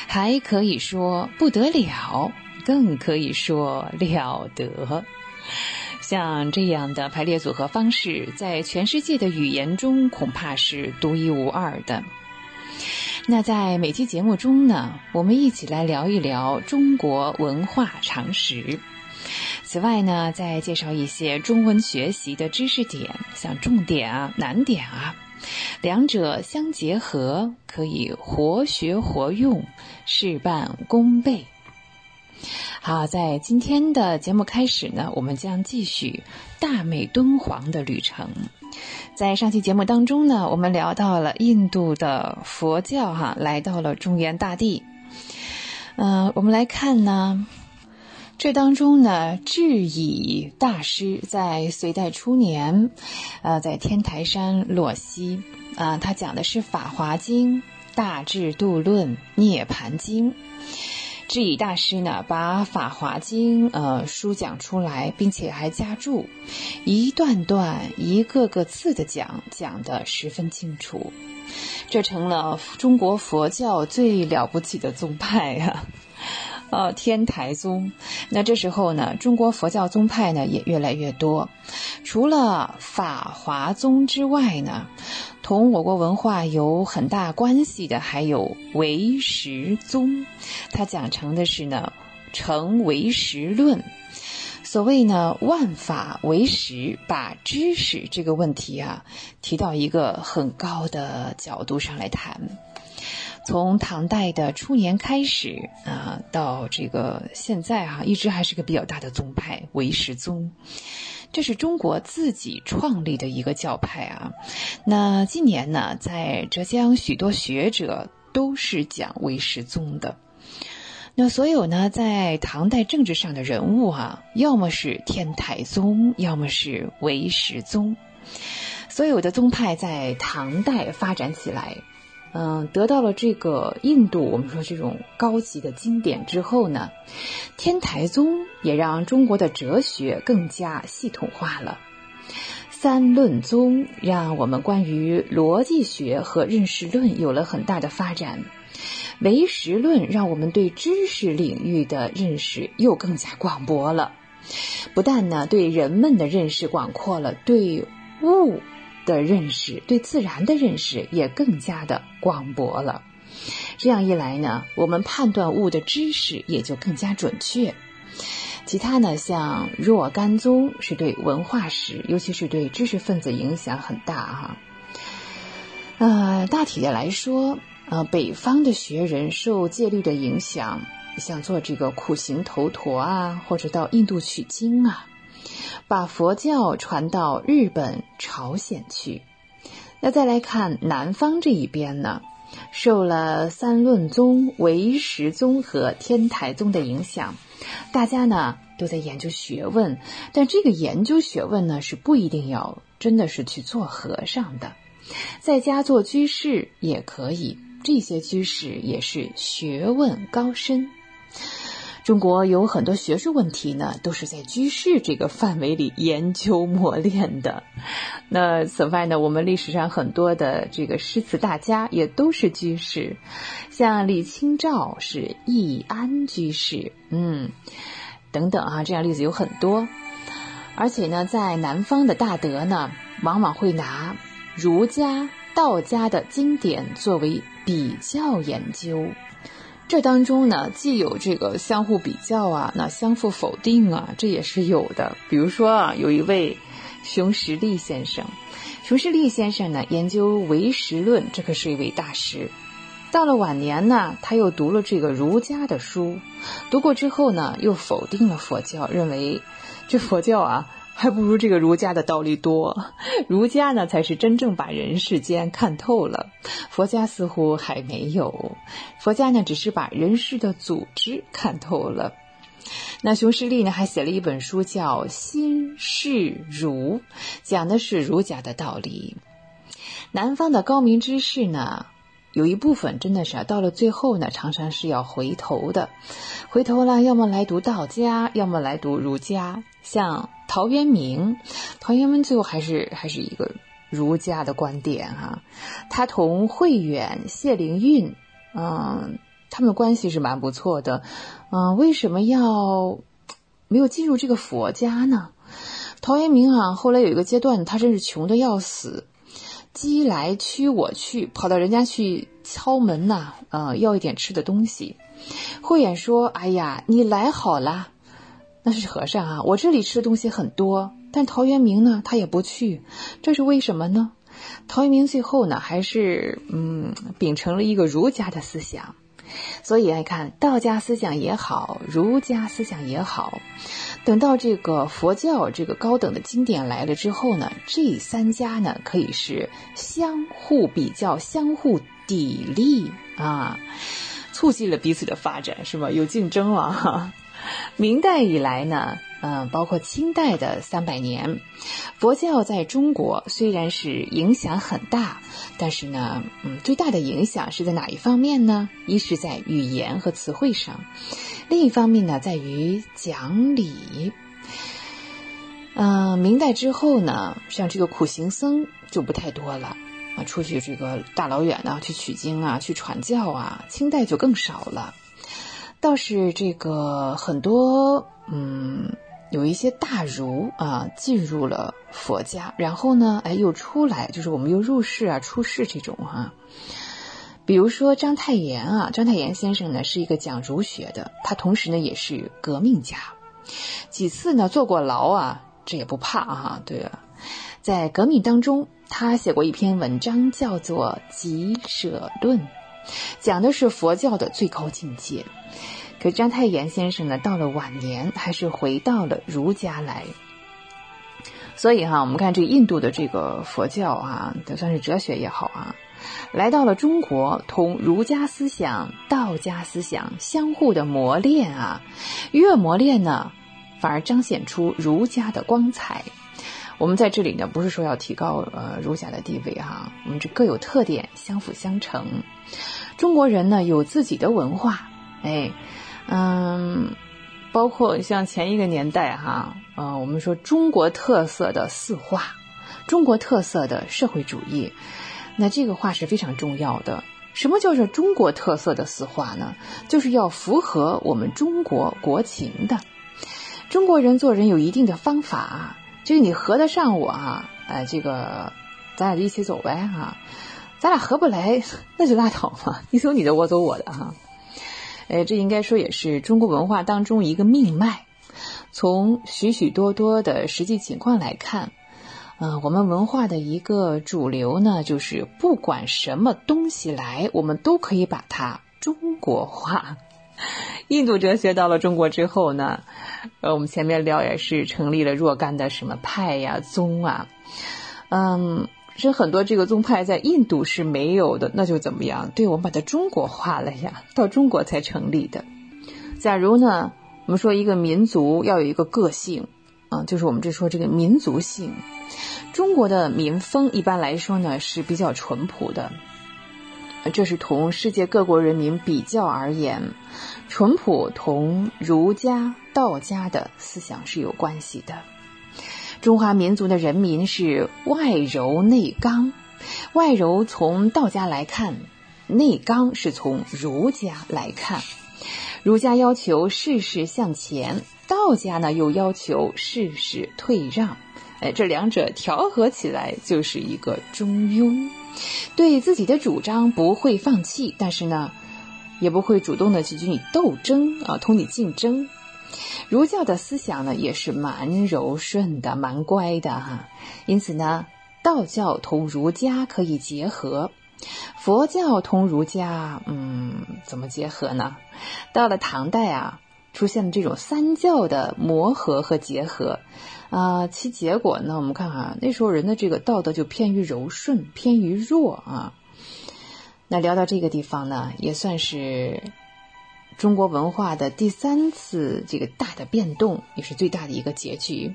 还可以说不得了，更可以说了得。像这样的排列组合方式，在全世界的语言中恐怕是独一无二的。那在每期节目中呢，我们一起来聊一聊中国文化常识。此外呢，再介绍一些中文学习的知识点，像重点啊、难点啊，两者相结合，可以活学活用，事半功倍。好，在今天的节目开始呢，我们将继续大美敦煌的旅程。在上期节目当中呢，我们聊到了印度的佛教哈，来到了中原大地。嗯、我们来看呢。这当中呢，智以大师在隋代初年，呃，在天台山洛西，啊、他讲的是《法华经》《大智度论》《涅盘经》。智以大师呢，把《法华经》呃书讲出来，并且还加注，一段段、一个个字的讲，讲得十分清楚，这成了中国佛教最了不起的宗派啊、呃，天台宗。那这时候呢，中国佛教宗派呢也越来越多。除了法华宗之外呢，同我国文化有很大关系的还有唯识宗，它讲成的是呢成唯识论。所谓呢，万法唯识，把知识这个问题啊提到一个很高的角度上来谈。从唐代的初年开始啊，到这个现在哈，一直还是个比较大的宗派——唯识宗。这是中国自己创立的一个教派啊。那今年呢，在浙江许多学者都是讲唯识宗的。那所有呢，在唐代政治上的人物啊，要么是天台宗，要么是唯识宗。所有的宗派在唐代发展起来，嗯，得到了这个印度我们说这种高级的经典之后呢，天台宗也让中国的哲学更加系统化了。三论宗让我们关于逻辑学和认识论有了很大的发展。唯识论让我们对知识领域的认识又更加广博了，不但呢对人们的认识广阔了，对物的认识、对自然的认识也更加的广博了。这样一来呢，我们判断物的知识也就更加准确。其他呢，像若干宗是对文化史，尤其是对知识分子影响很大哈。呃，大体的来说。呃，北方的学人受戒律的影响，想做这个苦行头陀啊，或者到印度取经啊，把佛教传到日本、朝鲜去。那再来看南方这一边呢，受了三论宗、唯识宗和天台宗的影响，大家呢都在研究学问，但这个研究学问呢是不一定要真的是去做和尚的，在家做居士也可以。这些居士也是学问高深。中国有很多学术问题呢，都是在居士这个范围里研究磨练的。那此外呢，我们历史上很多的这个诗词大家也都是居士，像李清照是易安居士，嗯，等等啊，这样例子有很多。而且呢，在南方的大德呢，往往会拿儒家。道家的经典作为比较研究，这当中呢，既有这个相互比较啊，那相互否定啊，这也是有的。比如说啊，有一位熊十力先生，熊十力先生呢研究唯识论，这可是一位大师。到了晚年呢，他又读了这个儒家的书，读过之后呢，又否定了佛教，认为这佛教啊。还不如这个儒家的道理多，儒家呢才是真正把人世间看透了，佛家似乎还没有，佛家呢只是把人世的组织看透了。那熊十力呢还写了一本书叫《心是儒》，讲的是儒家的道理。南方的高明之士呢，有一部分真的是到了最后呢，常常是要回头的，回头了，要么来读道家，要么来读儒家，像。陶渊明，陶渊明最后还是还是一个儒家的观点哈。他同慧远、谢灵运，嗯，他们的关系是蛮不错的。嗯，为什么要没有进入这个佛家呢？陶渊明啊，后来有一个阶段，他真是穷的要死，饥来驱我去，跑到人家去敲门呐，呃，要一点吃的东西。慧远说：“哎呀，你来好了。”那是和尚啊，我这里吃的东西很多，但陶渊明呢，他也不去，这是为什么呢？陶渊明最后呢，还是嗯，秉承了一个儒家的思想，所以来看道家思想也好，儒家思想也好，等到这个佛教这个高等的经典来了之后呢，这三家呢可以是相互比较、相互砥砺啊，促进了彼此的发展，是吧？有竞争了哈。明代以来呢，嗯，包括清代的三百年，佛教在中国虽然是影响很大，但是呢，嗯，最大的影响是在哪一方面呢？一是在语言和词汇上，另一方面呢，在于讲理。嗯，明代之后呢，像这个苦行僧就不太多了啊，出去这个大老远的去取经啊，去传教啊，清代就更少了。倒是这个很多，嗯，有一些大儒啊进入了佛家，然后呢，哎，又出来，就是我们又入世啊、出世这种哈。比如说章太炎啊，章太炎先生呢是一个讲儒学的，他同时呢也是革命家，几次呢坐过牢啊，这也不怕啊。对啊，在革命当中，他写过一篇文章，叫做《集舍论》。讲的是佛教的最高境界。可章太炎先生呢，到了晚年还是回到了儒家来。所以哈，我们看这印度的这个佛教啊，就算是哲学也好啊，来到了中国，同儒家思想、道家思想相互的磨练啊，越磨练呢，反而彰显出儒家的光彩。我们在这里呢，不是说要提高呃儒家的地位哈，我们这各有特点，相辅相成。中国人呢有自己的文化，哎，嗯，包括像前一个年代哈，呃，我们说中国特色的四化，中国特色的社会主义，那这个话是非常重要的。什么叫做中国特色的四化呢？就是要符合我们中国国情的。中国人做人有一定的方法。就是你合得上我啊，哎，这个咱俩就一起走呗哈，咱俩合不来那就拉倒嘛，你走你的，我走我的哈。哎，这应该说也是中国文化当中一个命脉。从许许多多的实际情况来看，嗯，我们文化的一个主流呢，就是不管什么东西来，我们都可以把它中国化。印度哲学到了中国之后呢？呃，我们前面聊也是成立了若干的什么派呀、宗啊，嗯，是很多这个宗派在印度是没有的，那就怎么样？对我们把它中国化了呀，到中国才成立的。假如呢，我们说一个民族要有一个个性，啊，就是我们这说这个民族性，中国的民风一般来说呢是比较淳朴的。这是同世界各国人民比较而言，淳朴同儒家、道家的思想是有关系的。中华民族的人民是外柔内刚，外柔从道家来看，内刚是从儒家来看。儒家要求事事向前，道家呢又要求事事退让。哎，这两者调和起来就是一个中庸。对自己的主张不会放弃，但是呢，也不会主动的去与你斗争啊，同你竞争。儒教的思想呢，也是蛮柔顺的，蛮乖的哈。因此呢，道教同儒家可以结合，佛教同儒家，嗯，怎么结合呢？到了唐代啊，出现了这种三教的磨合和结合。啊，其结果呢？我们看哈，那时候人的这个道德就偏于柔顺，偏于弱啊。那聊到这个地方呢，也算是中国文化的第三次这个大的变动，也是最大的一个结局。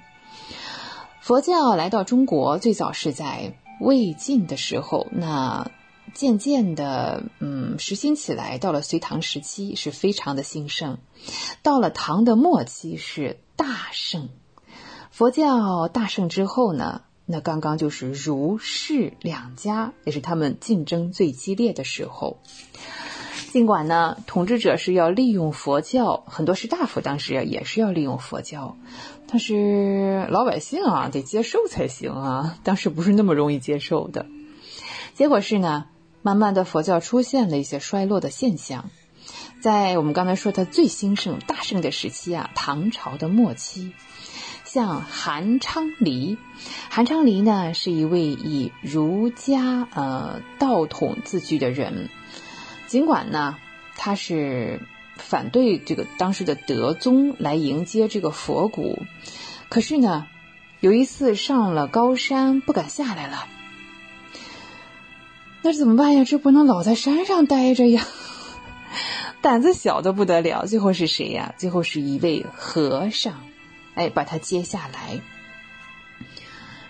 佛教来到中国，最早是在魏晋的时候，那渐渐的，嗯，实行起来，到了隋唐时期是非常的兴盛，到了唐的末期是大盛。佛教大盛之后呢，那刚刚就是儒释两家，也是他们竞争最激烈的时候。尽管呢，统治者是要利用佛教，很多士大夫当时也是要利用佛教，但是老百姓啊得接受才行啊，当时不是那么容易接受的。结果是呢，慢慢的佛教出现了一些衰落的现象，在我们刚才说它最兴盛大盛的时期啊，唐朝的末期。像韩昌黎，韩昌黎呢是一位以儒家呃道统自居的人，尽管呢他是反对这个当时的德宗来迎接这个佛骨，可是呢有一次上了高山不敢下来了，那怎么办呀？这不能老在山上待着呀，胆子小的不得了。最后是谁呀？最后是一位和尚。哎，把他接下来。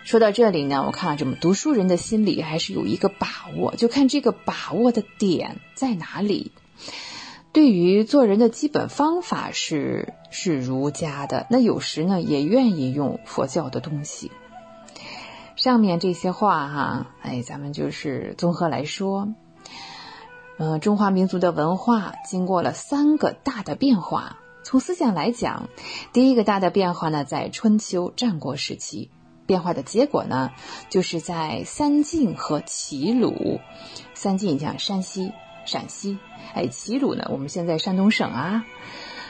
说到这里呢，我看这么读书人的心里还是有一个把握，就看这个把握的点在哪里。对于做人的基本方法是是儒家的，那有时呢也愿意用佛教的东西。上面这些话哈，哎，咱们就是综合来说，嗯，中华民族的文化经过了三个大的变化。从思想来讲，第一个大的变化呢，在春秋战国时期。变化的结果呢，就是在三晋和齐鲁。三晋像山西、陕西，哎，齐鲁呢，我们现在山东省啊。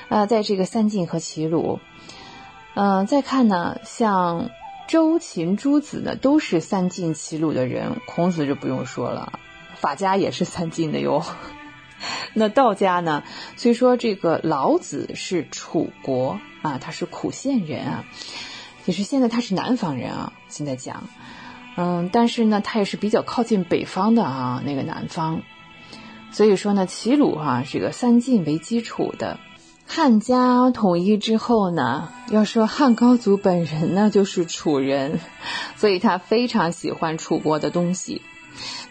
呃，在这个三晋和齐鲁，嗯，再看呢，像周、秦、诸子呢，都是三晋齐鲁的人。孔子就不用说了，法家也是三晋的哟。那道家呢？虽说这个老子是楚国啊，他是苦县人啊，也是现在他是南方人啊。现在讲，嗯，但是呢，他也是比较靠近北方的啊，那个南方。所以说呢，齐鲁哈是个三晋为基础的。汉家统一之后呢，要说汉高祖本人呢就是楚人，所以他非常喜欢楚国的东西。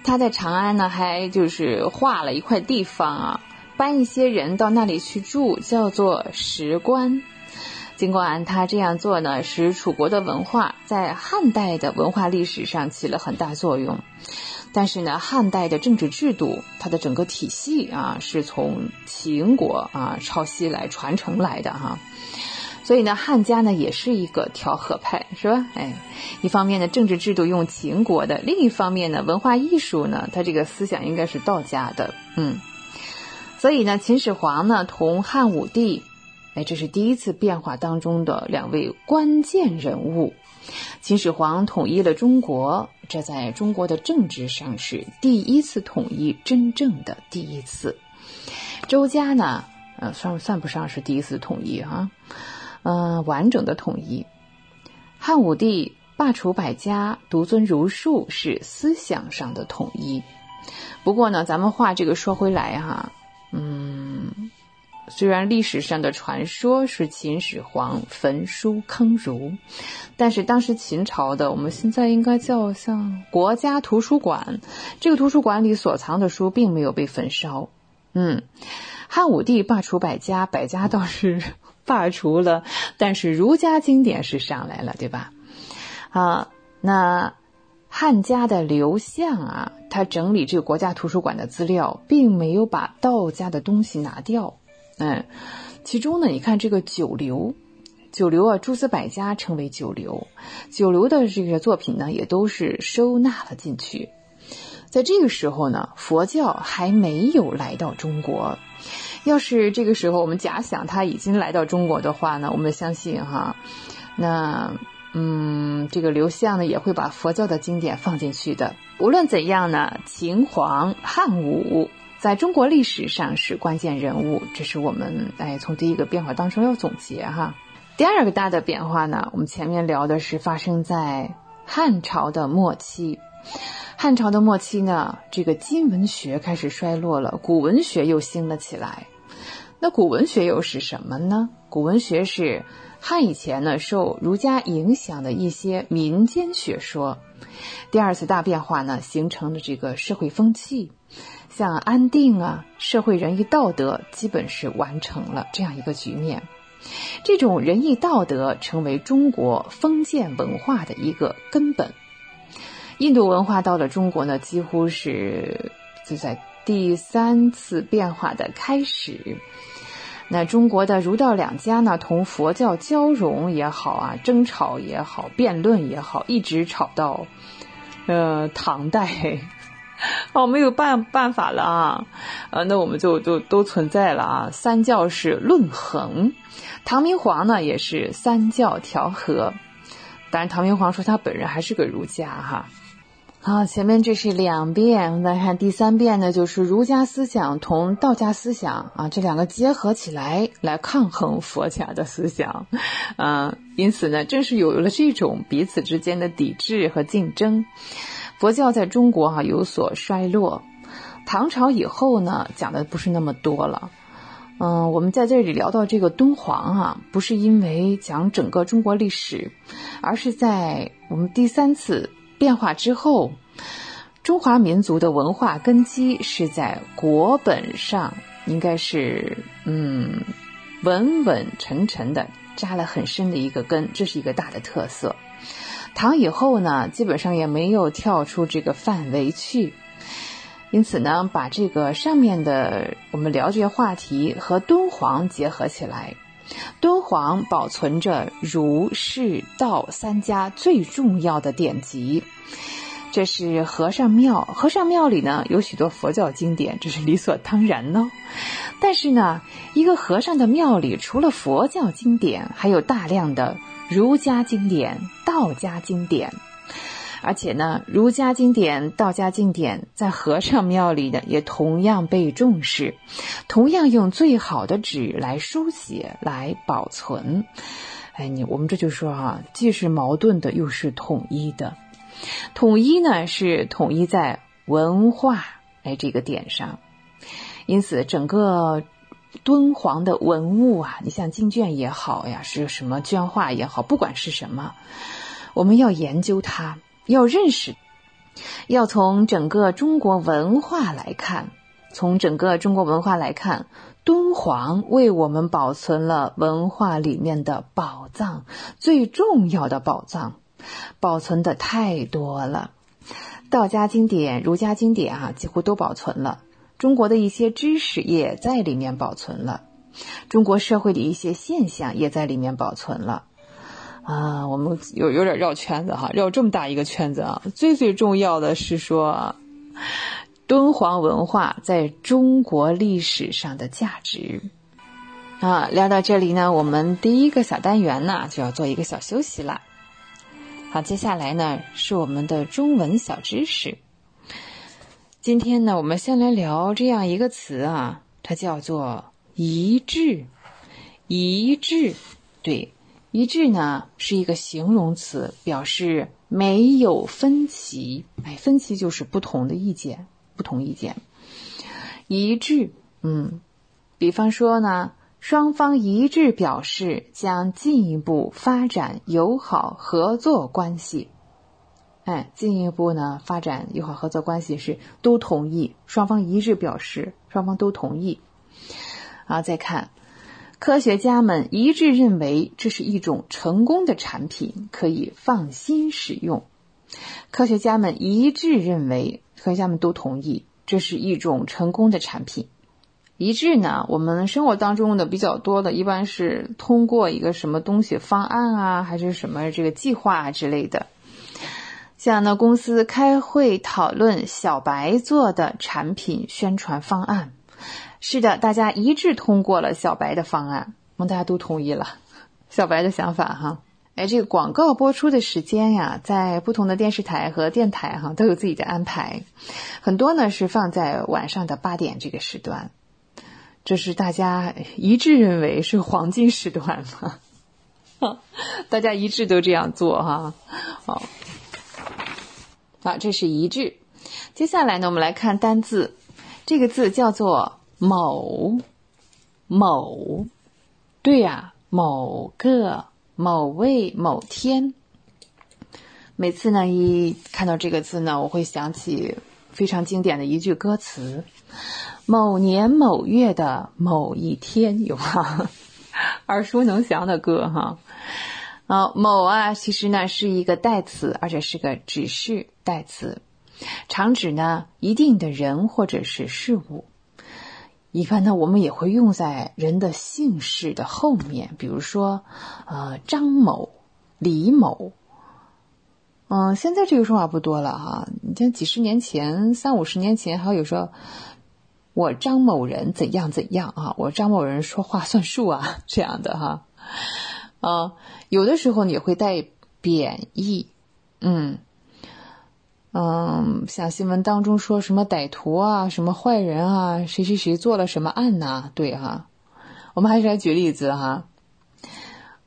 他在长安呢，还就是划了一块地方啊，搬一些人到那里去住，叫做石关。尽管他这样做呢，使楚国的文化在汉代的文化历史上起了很大作用。但是呢，汉代的政治制度，它的整个体系啊，是从秦国啊抄袭来传承来的哈。所以呢，汉家呢也是一个调和派，是吧？哎，一方面呢，政治制度用秦国的；另一方面呢，文化艺术呢，它这个思想应该是道家的。嗯，所以呢，秦始皇呢同汉武帝，哎，这是第一次变化当中的两位关键人物。秦始皇统一了中国，这在中国的政治上是第一次统一，真正的第一次。周家呢，呃，算算不上是第一次统一哈，嗯，完整的统一。汉武帝罢黜百家，独尊儒术，是思想上的统一。不过呢，咱们话这个说回来哈，嗯。虽然历史上的传说是秦始皇焚书坑儒，但是当时秦朝的我们现在应该叫像国家图书馆，这个图书馆里所藏的书并没有被焚烧。嗯，汉武帝罢黜百家，百家倒是 罢黜了，但是儒家经典是上来了，对吧？啊，那汉家的刘向啊，他整理这个国家图书馆的资料，并没有把道家的东西拿掉。嗯，其中呢，你看这个九流，九流啊，诸子百家称为九流，九流的这个作品呢，也都是收纳了进去。在这个时候呢，佛教还没有来到中国。要是这个时候我们假想他已经来到中国的话呢，我们相信哈，那嗯，这个刘向呢也会把佛教的经典放进去的。无论怎样呢，秦皇汉武。在中国历史上是关键人物，这是我们哎从第一个变化当中要总结哈。第二个大的变化呢，我们前面聊的是发生在汉朝的末期。汉朝的末期呢，这个今文学开始衰落了，古文学又兴了起来。那古文学又是什么呢？古文学是汉以前呢受儒家影响的一些民间学说。第二次大变化呢，形成了这个社会风气。像安定啊，社会仁义道德基本是完成了这样一个局面。这种仁义道德成为中国封建文化的一个根本。印度文化到了中国呢，几乎是就在第三次变化的开始。那中国的儒道两家呢，同佛教交融也好啊，争吵也好，辩论也好，一直吵到呃唐代。哦，没有办办法了啊，呃，那我们就都都存在了啊。三教是论衡，唐明皇呢也是三教调和，当然唐明皇说他本人还是个儒家哈。好，前面这是两遍，再看第三遍呢，就是儒家思想同道家思想啊，这两个结合起来来抗衡佛家的思想，嗯，因此呢，正是有了这种彼此之间的抵制和竞争。佛教在中国哈有所衰落，唐朝以后呢讲的不是那么多了。嗯，我们在这里聊到这个敦煌啊，不是因为讲整个中国历史，而是在我们第三次变化之后，中华民族的文化根基是在国本上，应该是嗯稳稳沉沉的扎了很深的一个根，这是一个大的特色。唐以后呢，基本上也没有跳出这个范围去，因此呢，把这个上面的我们聊这些话题和敦煌结合起来，敦煌保存着儒释道三家最重要的典籍，这是和尚庙，和尚庙里呢有许多佛教经典，这是理所当然呢。但是呢，一个和尚的庙里除了佛教经典，还有大量的。儒家经典、道家经典，而且呢，儒家经典、道家经典在和尚庙里的也同样被重视，同样用最好的纸来书写、来保存。哎，你我们这就说哈，既是矛盾的，又是统一的。统一呢，是统一在文化哎这个点上，因此整个。敦煌的文物啊，你像经卷也好呀，是什么绢画也好，不管是什么，我们要研究它，要认识，要从整个中国文化来看，从整个中国文化来看，敦煌为我们保存了文化里面的宝藏，最重要的宝藏，保存的太多了，道家经典、儒家经典啊，几乎都保存了。中国的一些知识也在里面保存了，中国社会的一些现象也在里面保存了。啊，我们有有点绕圈子哈，绕这么大一个圈子啊。最最重要的是说，敦煌文化在中国历史上的价值。啊，聊到这里呢，我们第一个小单元呢就要做一个小休息了。好，接下来呢是我们的中文小知识。今天呢，我们先来聊这样一个词啊，它叫做一致。一致，对，一致呢是一个形容词，表示没有分歧。哎，分歧就是不同的意见，不同意见。一致，嗯，比方说呢，双方一致表示将进一步发展友好合作关系。哎，进一步呢发展友好合作关系是都同意，双方一致表示，双方都同意。然后再看，科学家们一致认为这是一种成功的产品，可以放心使用。科学家们一致认为，科学家们都同意这是一种成功的产品。一致呢，我们生活当中的比较多的，一般是通过一个什么东西方案啊，还是什么这个计划啊之类的。像呢，公司开会讨论小白做的产品宣传方案，是的，大家一致通过了小白的方案，我们大家都同意了小白的想法哈。哎，这个广告播出的时间呀，在不同的电视台和电台哈都有自己的安排，很多呢是放在晚上的八点这个时段，这是大家一致认为是黄金时段嘛，大家一致都这样做哈，好。好，这是一句。接下来呢，我们来看单字，这个字叫做“某”，某，对呀，某个、某位、某天。每次呢，一看到这个字呢，我会想起非常经典的一句歌词：“某年某月的某一天”，有吗？耳熟能详的歌哈。啊，某啊，其实呢是一个代词，而且是个指示代词，常指呢一定的人或者是事物。一般呢，我们也会用在人的姓氏的后面，比如说，呃，张某、李某。嗯，现在这个说法不多了哈。你像几十年前、三五十年前，还有说我张某人怎样怎样啊，我张某人说话算数啊这样的哈。啊，有的时候也会带贬义，嗯嗯，像新闻当中说什么歹徒啊，什么坏人啊，谁谁谁做了什么案呐？对哈，我们还是来举例子哈。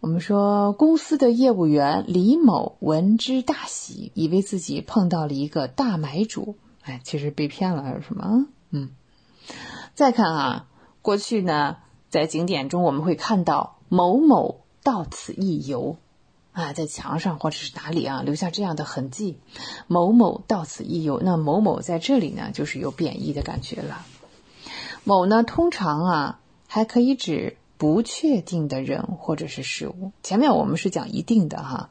我们说公司的业务员李某闻之大喜，以为自己碰到了一个大买主，哎，其实被骗了还是什么？嗯，再看啊，过去呢，在景点中我们会看到某某。到此一游，啊，在墙上或者是哪里啊，留下这样的痕迹。某某到此一游，那某某在这里呢，就是有贬义的感觉了。某呢，通常啊，还可以指不确定的人或者是事物。前面我们是讲一定的哈，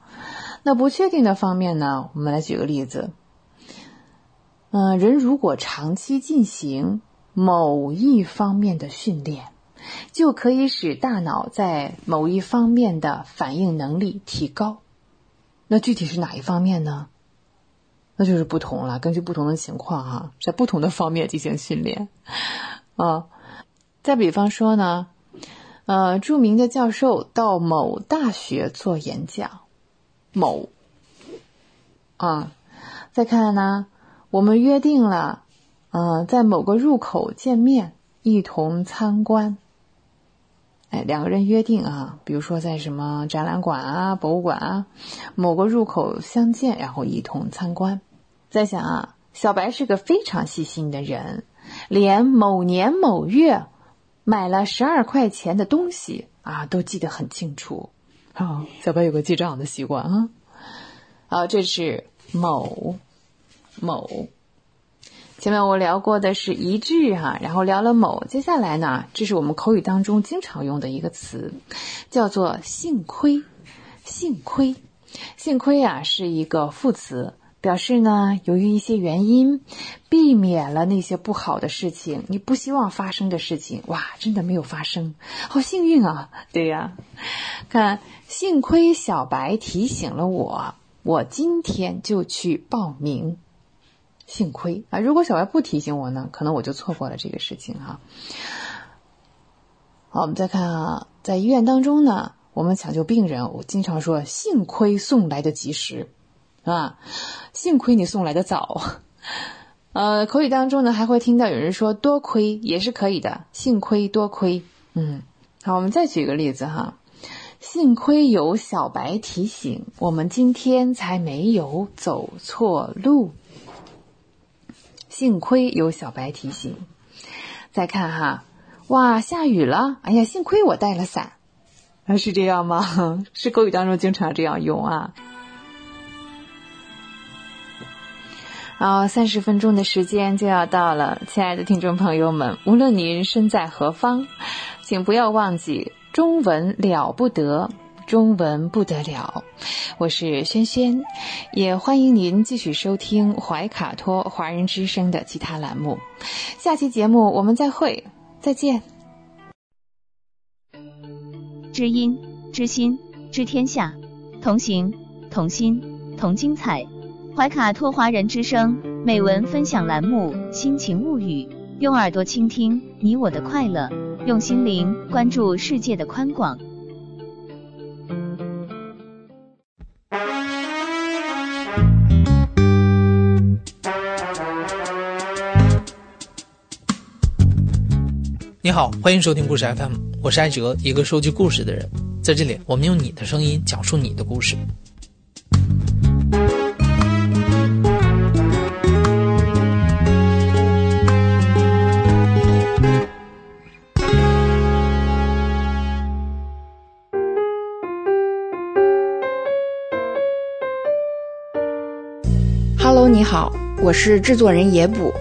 那不确定的方面呢，我们来举个例子。嗯，人如果长期进行某一方面的训练。就可以使大脑在某一方面的反应能力提高。那具体是哪一方面呢？那就是不同了，根据不同的情况哈，在不同的方面进行训练。啊，再比方说呢，呃，著名的教授到某大学做演讲，某，啊，再看呢，我们约定了，呃，在某个入口见面，一同参观。两个人约定啊，比如说在什么展览馆啊、博物馆啊，某个入口相见，然后一同参观。再想啊，小白是个非常细心的人，连某年某月买了十二块钱的东西啊，都记得很清楚。好，小白有个记账的习惯啊。好，这是某某。前面我聊过的是一致哈，然后聊了某，接下来呢，这是我们口语当中经常用的一个词，叫做幸亏。幸亏，幸亏啊，是一个副词。表示呢，由于一些原因，避免了那些不好的事情，你不希望发生的事情，哇，真的没有发生，好幸运啊！对呀，看，幸亏小白提醒了我，我今天就去报名。幸亏啊，如果小白不提醒我呢，可能我就错过了这个事情哈。好，我们再看啊，在医院当中呢，我们抢救病人，我经常说，幸亏送来的及时。啊，幸亏你送来的早。呃，口语当中呢，还会听到有人说多亏也是可以的，幸亏多亏。嗯，好，我们再举一个例子哈，幸亏有小白提醒，我们今天才没有走错路。幸亏有小白提醒。再看哈，哇，下雨了，哎呀，幸亏我带了伞。啊，是这样吗？是口语当中经常这样用啊。好，三十分钟的时间就要到了，亲爱的听众朋友们，无论您身在何方，请不要忘记中文了不得，中文不得了。我是轩轩，也欢迎您继续收听怀卡托华人之声的其他栏目。下期节目我们再会，再见。知音、知心、知天下，同行、同心、同精彩。怀卡托华人之声美文分享栏目《心情物语》，用耳朵倾听你我的快乐，用心灵关注世界的宽广。你好，欢迎收听故事 FM，我是艾哲，一个收集故事的人。在这里，我们用你的声音讲述你的故事。Hello，你好，我是制作人野捕。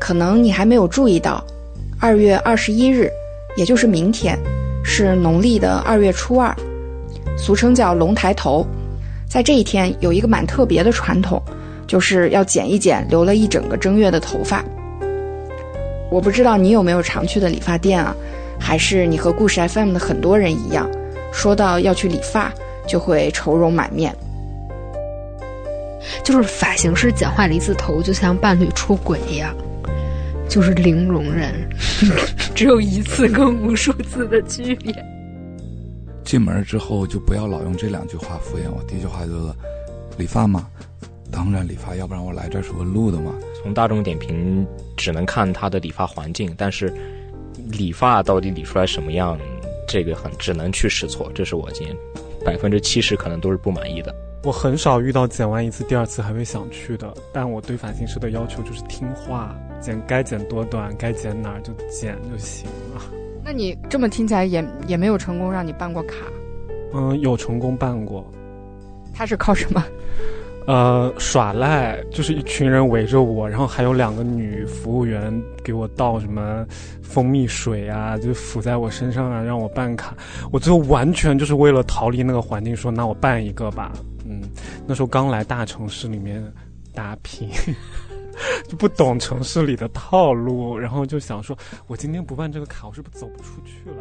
可能你还没有注意到，二月二十一日，也就是明天，是农历的二月初二，俗称叫龙抬头。在这一天，有一个蛮特别的传统，就是要剪一剪留了一整个正月的头发。我不知道你有没有常去的理发店啊？还是你和故事 FM 的很多人一样，说到要去理发，就会愁容满面。就是发型师剪坏了一次头，就像伴侣出轨一样，就是零容忍，只有一次跟无数次的区别。进门之后就不要老用这两句话敷衍我。第一句话就是理发吗？当然理发，要不然我来这儿是问路的嘛。从大众点评只能看他的理发环境，但是理发到底理出来什么样，这个很只能去试错。这是我今天百分之七十可能都是不满意的。我很少遇到剪完一次第二次还会想去的，但我对发型师的要求就是听话，剪该剪多短，该剪哪儿就剪就行了。那你这么听起来也也没有成功让你办过卡？嗯，有成功办过。他是靠什么？呃，耍赖，就是一群人围着我，然后还有两个女服务员给我倒什么蜂蜜水啊，就附在我身上啊，让我办卡。我最后完全就是为了逃离那个环境，说那我办一个吧。嗯，那时候刚来大城市里面打拼，就 不懂城市里的套路，然后就想说，我今天不办这个卡，我是不是走不出去了？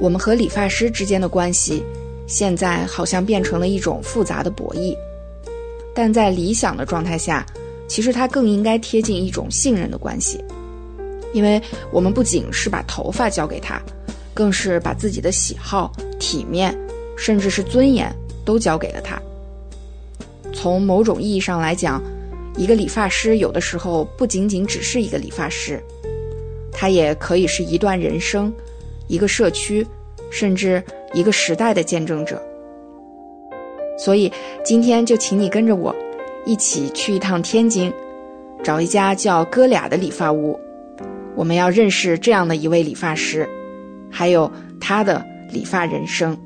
我们和理发师之间的关系，现在好像变成了一种复杂的博弈，但在理想的状态下，其实它更应该贴近一种信任的关系，因为我们不仅是把头发交给他。更是把自己的喜好、体面甚至是尊严，都交给了他。从某种意义上来讲，一个理发师有的时候不仅仅只是一个理发师，他也可以是一段人生、一个社区，甚至一个时代的见证者。所以今天就请你跟着我，一起去一趟天津，找一家叫哥俩的理发屋。我们要认识这样的一位理发师，还有他的理发人生。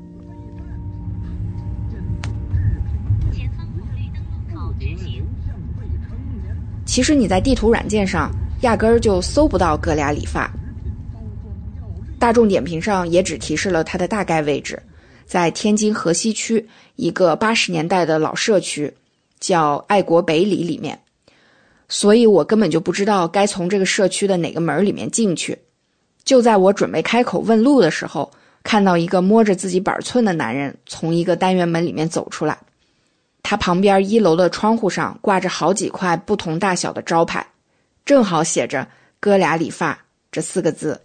其实你在地图软件上压根儿就搜不到哥俩理发，大众点评上也只提示了它的大概位置，在天津河西区一个八十年代的老社区，叫爱国北里里面。所以我根本就不知道该从这个社区的哪个门里面进去。就在我准备开口问路的时候，看到一个摸着自己板寸的男人从一个单元门里面走出来。他旁边一楼的窗户上挂着好几块不同大小的招牌，正好写着“哥俩理发”这四个字。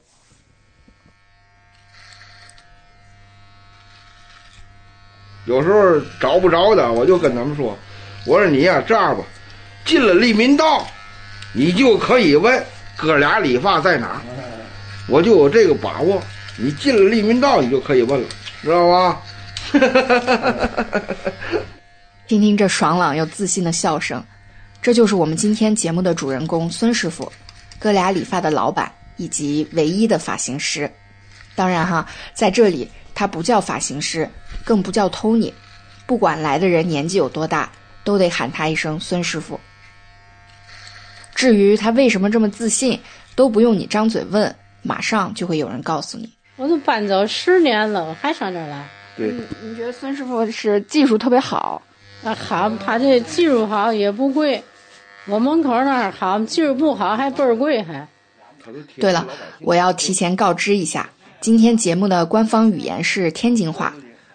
有时候找不着的，我就跟他们说：“我说你呀，这样吧。”进了利民道，你就可以问哥俩理发在哪，我就有这个把握。你进了利民道，你就可以问了，知道吧？听听这爽朗又自信的笑声，这就是我们今天节目的主人公孙师傅，哥俩理发的老板以及唯一的发型师。当然哈，在这里他不叫发型师，更不叫 Tony，不管来的人年纪有多大，都得喊他一声孙师傅。至于他为什么这么自信，都不用你张嘴问，马上就会有人告诉你。我都搬走十年了，我还上这儿来。对，你觉得孙师傅是技术特别好？啊，好，他这技术好也不贵。我门口那儿好，技术不好还倍儿贵还。对了，我要提前告知一下，今天节目的官方语言是天津话。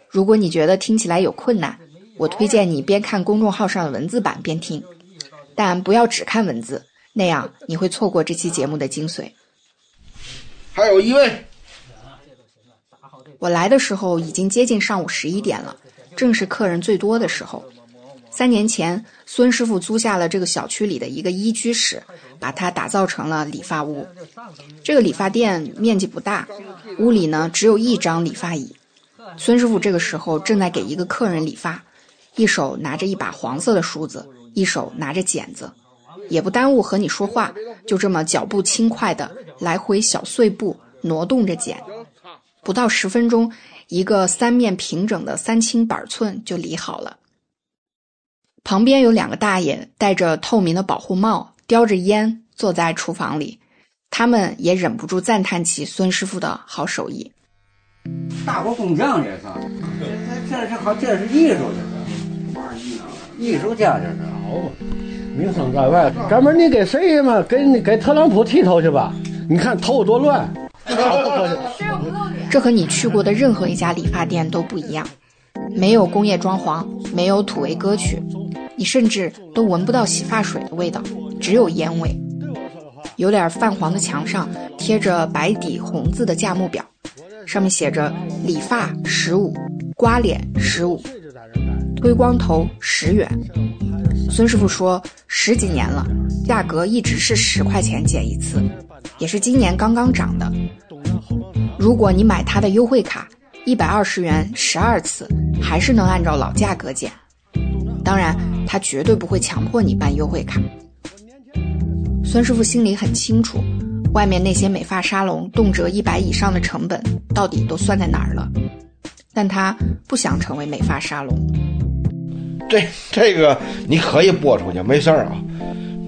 如果你觉得听起来有困难，我推荐你边看公众号上的文字版边听，但不要只看文字。那样你会错过这期节目的精髓。还有一位，我来的时候已经接近上午十一点了，正是客人最多的时候。三年前，孙师傅租下了这个小区里的一个一居室，把它打造成了理发屋。这个理发店面积不大，屋里呢只有一张理发椅。孙师傅这个时候正在给一个客人理发，一手拿着一把黄色的梳子，一手拿着剪子。也不耽误和你说话，就这么脚步轻快的来回小碎步挪动着剪，不到十分钟，一个三面平整的三清板寸就理好了。旁边有两个大爷戴着透明的保护帽，叼着烟坐在厨房里，他们也忍不住赞叹起孙师傅的好手艺。大国工匠这是，这这是好，这是艺术，这是艺术家，这是好嘛。名声在外，哥们儿，你给谁嘛？给给特朗普剃头去吧！你看头多乱。这和你去过的任何一家理发店都不一样，没有工业装潢，没有土味歌曲，你甚至都闻不到洗发水的味道，只有烟味。有点泛黄的墙上贴着白底红字的价目表，上面写着：理发十五，刮脸十五，推光头十元。孙师傅说，十几年了，价格一直是十块钱剪一次，也是今年刚刚涨的。如果你买他的优惠卡，一百二十元十二次，还是能按照老价格剪。当然，他绝对不会强迫你办优惠卡。孙师傅心里很清楚，外面那些美发沙龙动辄一百以上的成本，到底都算在哪儿了？但他不想成为美发沙龙。这这个你可以播出去，没事儿啊。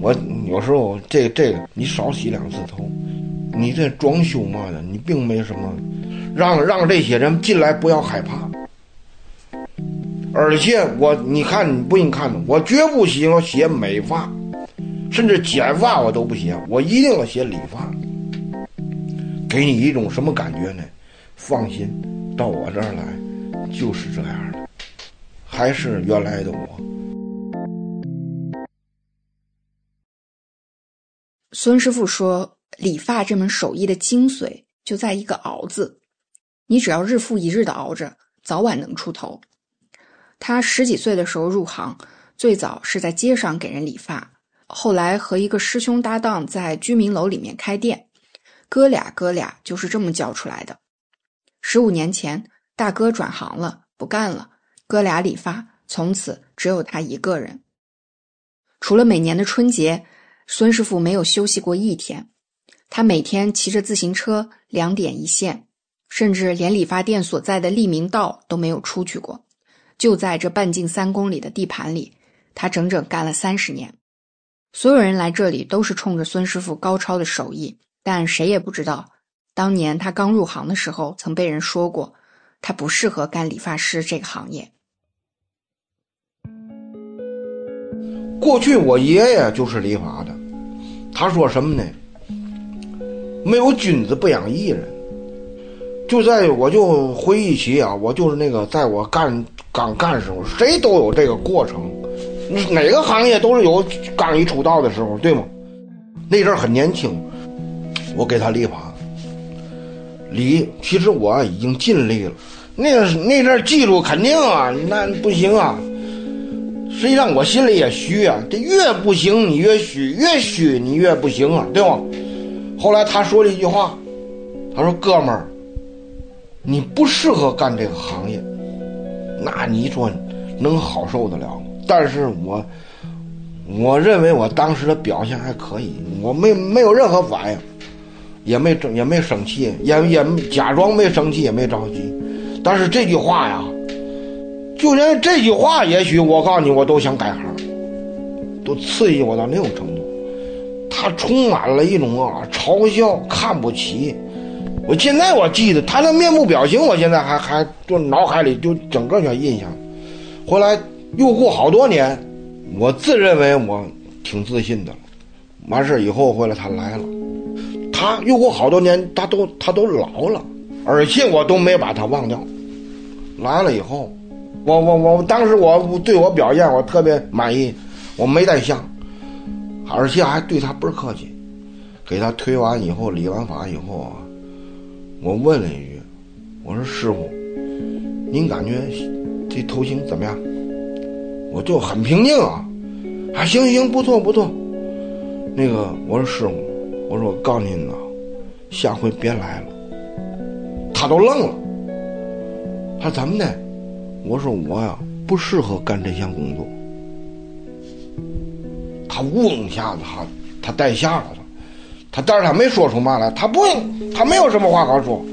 我有时候这这个你少洗两次头，你这装修嘛的，你并没什么，让让这些人进来不要害怕。而且我你看你不信看我绝不喜欢写美发，甚至剪发我都不写，我一定要写理发。给你一种什么感觉呢？放心，到我这儿来就是这样的。还是原来的我。孙师傅说：“理发这门手艺的精髓就在一个‘熬’字，你只要日复一日的熬着，早晚能出头。他十几岁的时候入行，最早是在街上给人理发，后来和一个师兄搭档在居民楼里面开店，哥俩哥俩就是这么教出来的。十五年前，大哥转行了，不干了，哥俩理发，从此只有他一个人。除了每年的春节，孙师傅没有休息过一天。他每天骑着自行车两点一线，甚至连理发店所在的利民道都没有出去过。就在这半径三公里的地盘里，他整整干了三十年。所有人来这里都是冲着孙师傅高超的手艺，但谁也不知道，当年他刚入行的时候，曾被人说过，他不适合干理发师这个行业。过去我爷爷就是理发的，他说什么呢？没有君子不养艺人。就在我就回忆起啊，我就是那个在我干刚干时候，谁都有这个过程，哪个行业都是有刚一出道的时候，对吗？那阵很年轻，我给他理发，理，其实我已经尽力了。那个那阵儿技术肯定啊，那不行啊。实际上我心里也虚啊，这越不行你越虚，越虚你越不行啊，对吗？后来他说了一句话，他说：“哥们儿，你不适合干这个行业，那你说能好受得了？”但是我我认为我当时的表现还可以，我没没有任何反应，也没也没生气，也也假装没生气，也没着急。但是这句话呀。就连这句话，也许我告诉你，我都想改行，都刺激我到那种程度。他充满了一种啊嘲笑、看不起。我现在我记得他那面部表情，我现在还还就脑海里就整个全印象。后来又过好多年，我自认为我挺自信的。完事以后回来他来了，他又过好多年，他都他都老了，而且我都没把他忘掉。来了以后。我我我当时我对我表现我特别满意，我没带相，而且还对他倍儿客气。给他推完以后，理完发以后啊，我问了一句：“我说师傅，您感觉这头型怎么样？”我就很平静啊，啊行行不错不错。那个我说师傅，我说我告诉您呐，下回别来了。他都愣了，他说怎么的？我说我呀不适合干这项工作。他嗡一下子，他他带下了他，但是他没说出嘛来，他不，他没有什么话好说。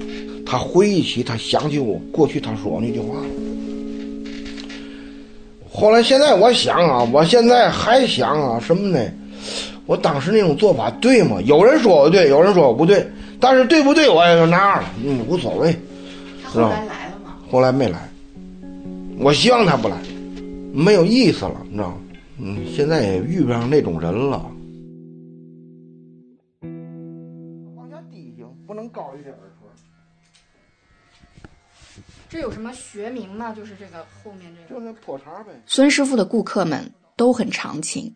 他回忆起，他想起我过去他说那句话。后来现在我想啊，我现在还想啊，什么呢？我当时那种做法对吗？有人说我对，有人说我不对，但是对不对我也就那样了，嗯，无所谓。他后来来了吗？后来没来。我希望他不来，没有意思了，你知道吗？嗯，现在也遇不上那种人了。这有什么学名吗？就是这个后面这个。就是破茬呗。孙师傅的顾客们都很长情，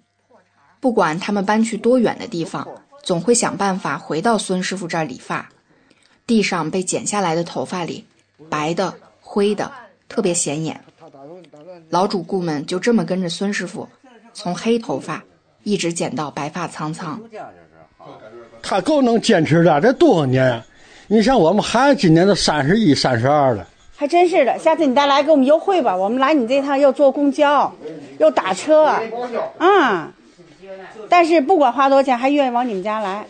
不管他们搬去多远的地方，总会想办法回到孙师傅这儿理发。地上被剪下来的头发里，白的、灰的，特别显眼。老主顾们就这么跟着孙师傅，从黑头发一直剪到白发苍苍。他够能坚持的，这多少年？你像我们孩子今年都三十一、三十二了，还真是的。下次你再来给我们优惠吧，我们来你这趟又坐公交，又打车，啊。但是不管花多少钱，还愿意往你们家来。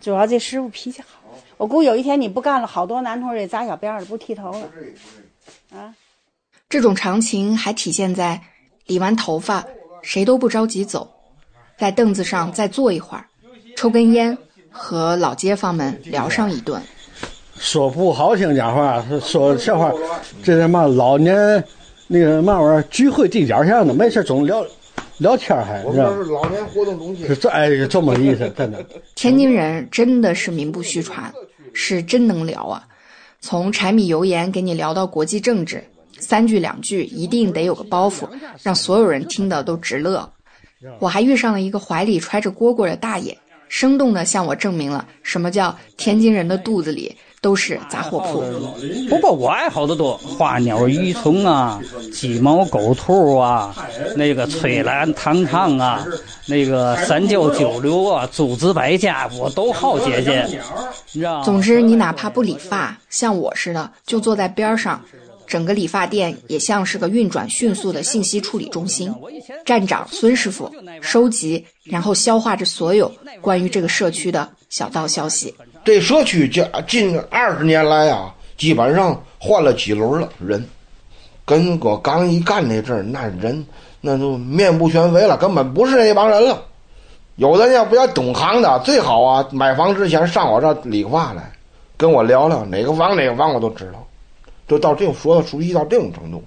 主要这师傅脾气好，我估计有一天你不干了，好多男同志也扎小辫了，不剃头了，啊。这种长情还体现在理完头发，谁都不着急走，在凳子上再坐一会儿，抽根烟，和老街坊们聊上一顿。说不好听讲话，说笑话，这他妈老年那个嘛玩意儿聚会地点上的，没事总聊聊天还。我们是老年活动中心。这哎，这么意思，真的。天津人真的是名不虚传，是真能聊啊，从柴米油盐给你聊到国际政治。三句两句一定得有个包袱，让所有人听得都直乐。我还遇上了一个怀里揣着蝈蝈的大爷，生动地向我证明了什么叫天津人的肚子里都是杂货铺。不过我爱好的多，花鸟鱼虫啊，鸡毛狗兔啊，那个翠兰糖糖啊，那个三教九流啊，诸子百家我都好姐姐。你知道？总之，你哪怕不理发，像我似的，就坐在边上。整个理发店也像是个运转迅速的信息处理中心，站长孙师傅收集，然后消化着所有关于这个社区的小道消息。这社区近近二十年来啊，基本上换了几轮了人，跟我刚一干那阵儿，那人那都面目全非了，根本不是那帮人了。有的要不要懂行的，最好啊，买房之前上我这理发来，跟我聊聊哪个房哪个房我都知道。就到这种说到熟悉到这种程度，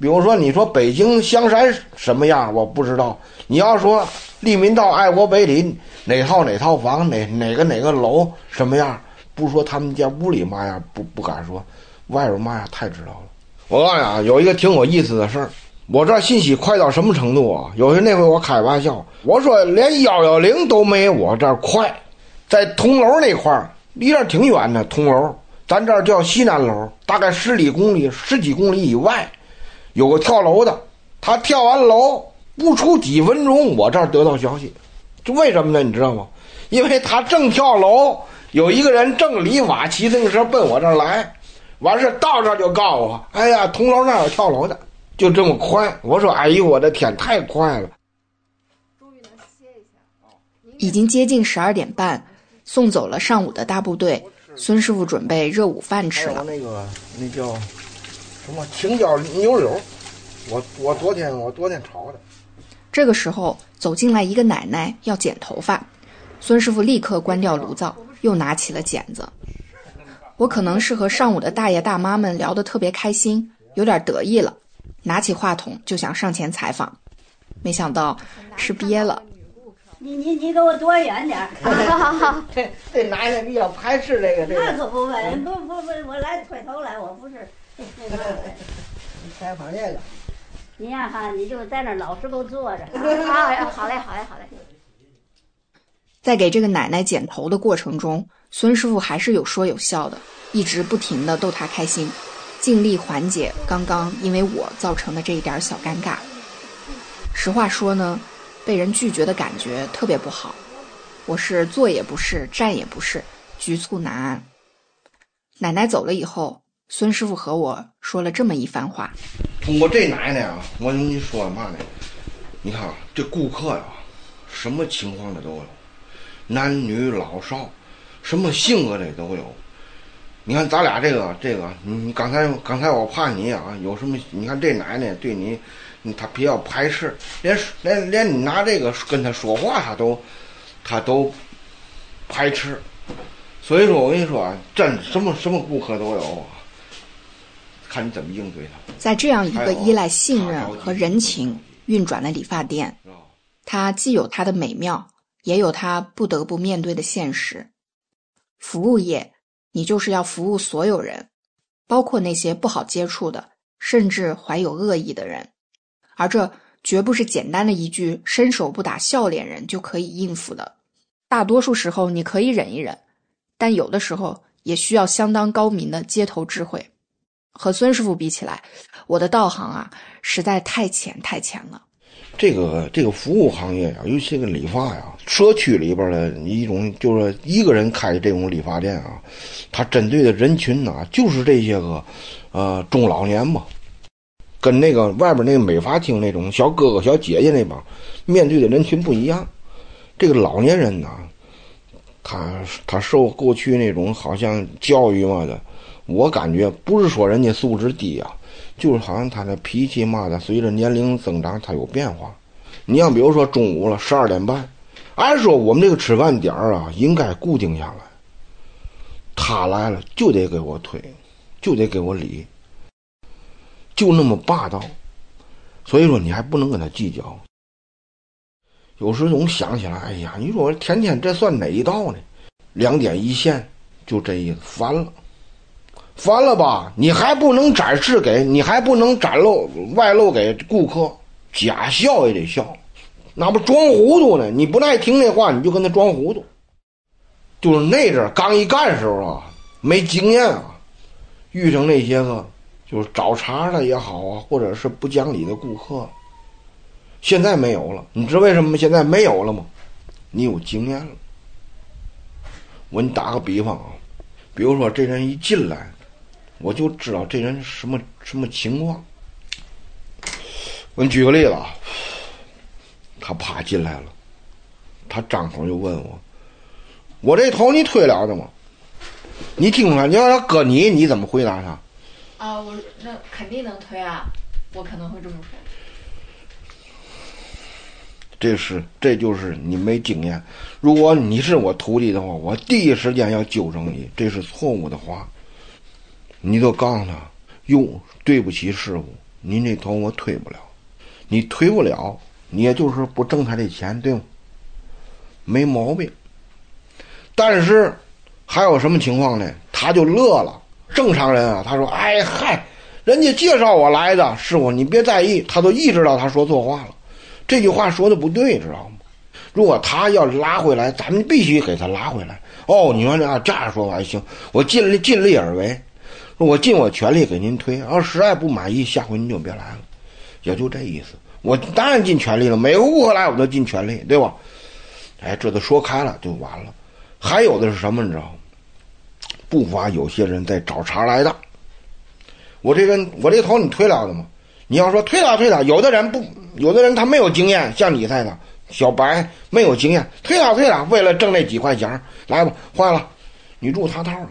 比如说你说北京香山什么样，我不知道。你要说利民道爱国北里哪套哪套房哪哪个哪个楼什么样，不说他们家屋里嘛样，不不敢说，外边嘛样太知道了。我告诉你啊，有一个挺有意思的事儿，我这信息快到什么程度啊？有些那回我开玩笑，我说连幺幺零都没我这儿快，在铜楼那块儿离这挺远的铜楼。咱这儿叫西南楼，大概十里公里、十几公里以外，有个跳楼的。他跳完楼不出几分钟，我这儿得到消息，这为什么呢？你知道吗？因为他正跳楼，有一个人正离瓦，骑自行车奔我这儿来，完事到这儿就告诉我：“哎呀，同楼那儿有跳楼的，就这么快。”我说：“哎呦，我的天，太快了！”终于能歇一下已经接近十二点半，送走了上午的大部队。孙师傅准备热午饭吃了。那个那叫什么青椒牛柳，我我昨天我昨天炒的。这个时候走进来一个奶奶要剪头发，孙师傅立刻关掉炉灶，又拿起了剪子。我可能是和上午的大爷大妈们聊得特别开心，有点得意了，拿起话筒就想上前采访，没想到是憋了。你你你给我躲远点儿！好好好，这这奶奶比较排斥这个这个。那可不呗，不不不，我来推头来，我不是那个。采访这个。你呀哈，你就在那老实给我坐着。好，好嘞，好嘞，好嘞。在给这个奶奶剪头的过程中，孙师傅还是有说有笑的，一直不停的逗她开心，尽力缓解刚刚因为我造成的这一点小尴尬。实话说呢。被人拒绝的感觉特别不好，我是坐也不是，站也不是，局促难安。奶奶走了以后，孙师傅和我说了这么一番话：通过这奶奶啊，我跟你说嘛呢？你看这顾客呀，什么情况的都有，男女老少，什么性格的都有。你看咱俩这个这个，你刚才刚才我怕你啊，有什么？你看这奶奶对你。她比较排斥，连连连你拿这个跟她说话，她都他都排斥。所以说，我跟你说啊，真什么什么顾客都有，看你怎么应对他。在这样一个依赖信任和人情运转的理发店，它既有它的美妙，也有它不得不面对的现实。服务业，你就是要服务所有人，包括那些不好接触的，甚至怀有恶意的人。而这绝不是简单的一句“伸手不打笑脸人”就可以应付的。大多数时候你可以忍一忍，但有的时候也需要相当高明的街头智慧。和孙师傅比起来，我的道行啊，实在太浅太浅了。这个这个服务行业啊，尤其这个理发呀，社区里边的一种就是一个人开这种理发店啊，他针对的人群呐，就是这些个呃中老年嘛。跟那个外边那个美发厅那种小哥哥小姐姐那帮面对的人群不一样，这个老年人呐，他他受过去那种好像教育嘛的，我感觉不是说人家素质低啊，就是好像他的脾气嘛的，随着年龄增长他有变化。你像比如说中午了十二点半，按说我们这个吃饭点儿啊应该固定下来，他来了就得给我推，就得给我理。就那么霸道，所以说你还不能跟他计较。有时总想起来，哎呀，你说我天天这算哪一道呢？两点一线，就这意思，烦了，烦了吧？你还不能展示给，你还不能展露外露给顾客，假笑也得笑，那不装糊涂呢？你不爱听这话，你就跟他装糊涂。就是那阵刚一干时候啊，没经验啊，遇上那些个就是找茬的也好啊，或者是不讲理的顾客，现在没有了。你知道为什么现在没有了吗？你有经验了。我给你打个比方啊，比如说这人一进来，我就知道这人什么什么情况。我给你举个例子啊，他啪进来了，他张口就问我：“我这头你推了的吗？”你听他，你要他搁你，你怎么回答他？啊，我那肯定能推啊，我可能会这么说。这是，这就是你没经验。如果你是我徒弟的话，我第一时间要纠正你，这是错误的话。你就告诉他：“哟，对不起，师傅，您这头我推不了。你推不了，你也就是不挣他这钱，对吗？没毛病。但是还有什么情况呢？他就乐了。正常人啊，他说：‘哎嗨，人家介绍我来的，师傅你别在意。’他都意识到他说错话了。”这句话说的不对，知道吗？如果他要拉回来，咱们必须给他拉回来。哦，你说这样这样说还行，我尽力尽力而为，我尽我全力给您推。要实在不满意，下回您就别来了，也就这意思。我当然尽全力了，每个顾客来我都尽全力，对吧？哎，这都说开了就完了。还有的是什么，你知道吗？不乏有些人在找茬来的。我这人，我这头你推了的吗？你要说推了推了，有的人不。有的人他没有经验，像你猜的，小白没有经验，推了推了，为了挣那几块钱，来吧，坏了，你入他套了。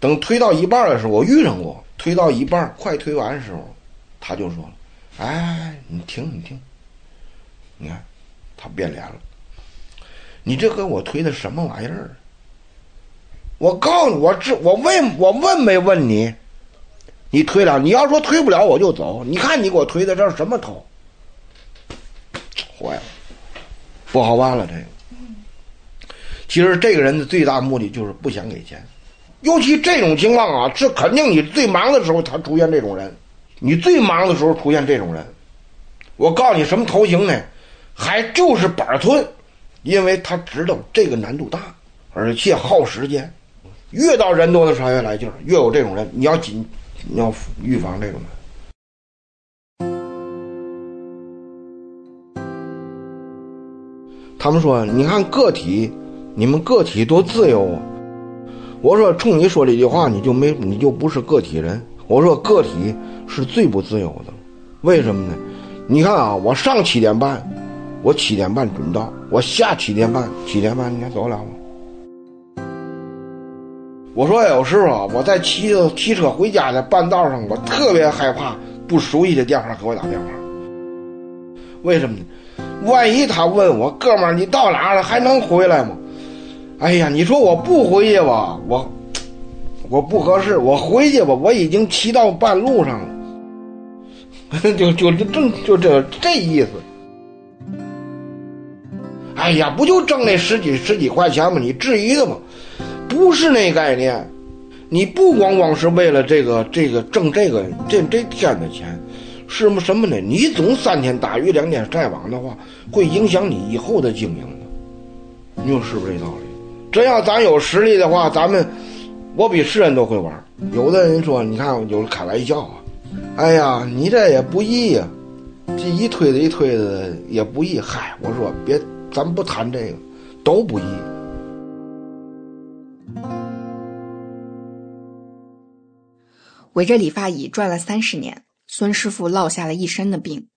等推到一半的时候，我遇上过，推到一半快推完的时候，他就说了：“哎，你停你停，你看，他变脸了，你这给我推的什么玩意儿？我告诉你，我这我问我问没问你？”你推了，你要说推不了，我就走。你看你给我推的这是什么头？坏了，不好办了。这个，其实这个人的最大目的就是不想给钱。尤其这种情况啊，是肯定你最忙的时候他出现这种人，你最忙的时候出现这种人。我告诉你什么头型呢？还就是板寸，因为他知道这个难度大，而且耗时间。越到人多的时候越来劲儿，越有这种人，你要紧。你要预防这种人。他们说：“你看个体，你们个体多自由啊！”我说：“冲你说这句话，你就没，你就不是个体人。”我说：“个体是最不自由的，为什么呢？你看啊，我上七点半，我七点半准到；我下七点半，七点半你还走了吗？”我说有时候啊，我在骑骑车回家的半道上，我特别害怕不熟悉的电话给我打电话。为什么呢？万一他问我哥们儿你到哪了，还能回来吗？哎呀，你说我不回去吧，我我不合适；我回去吧，我已经骑到半路上了。就就正就这这意思。哎呀，不就挣那十几十几块钱吗？你至于的吗？不是那概念，你不光光是为了这个这个挣这个这这天的钱，是么什么呢？你总三天打鱼两天晒网的话，会影响你以后的经营的。你说是不是这道理？真要咱有实力的话，咱们我比世人都会玩。有的人说，你看有人开玩笑啊，哎呀，你这也不易呀，这一推子一推子也不易。嗨，我说别，咱不谈这个，都不易。围着理发椅转了三十年，孙师傅落下了一身的病。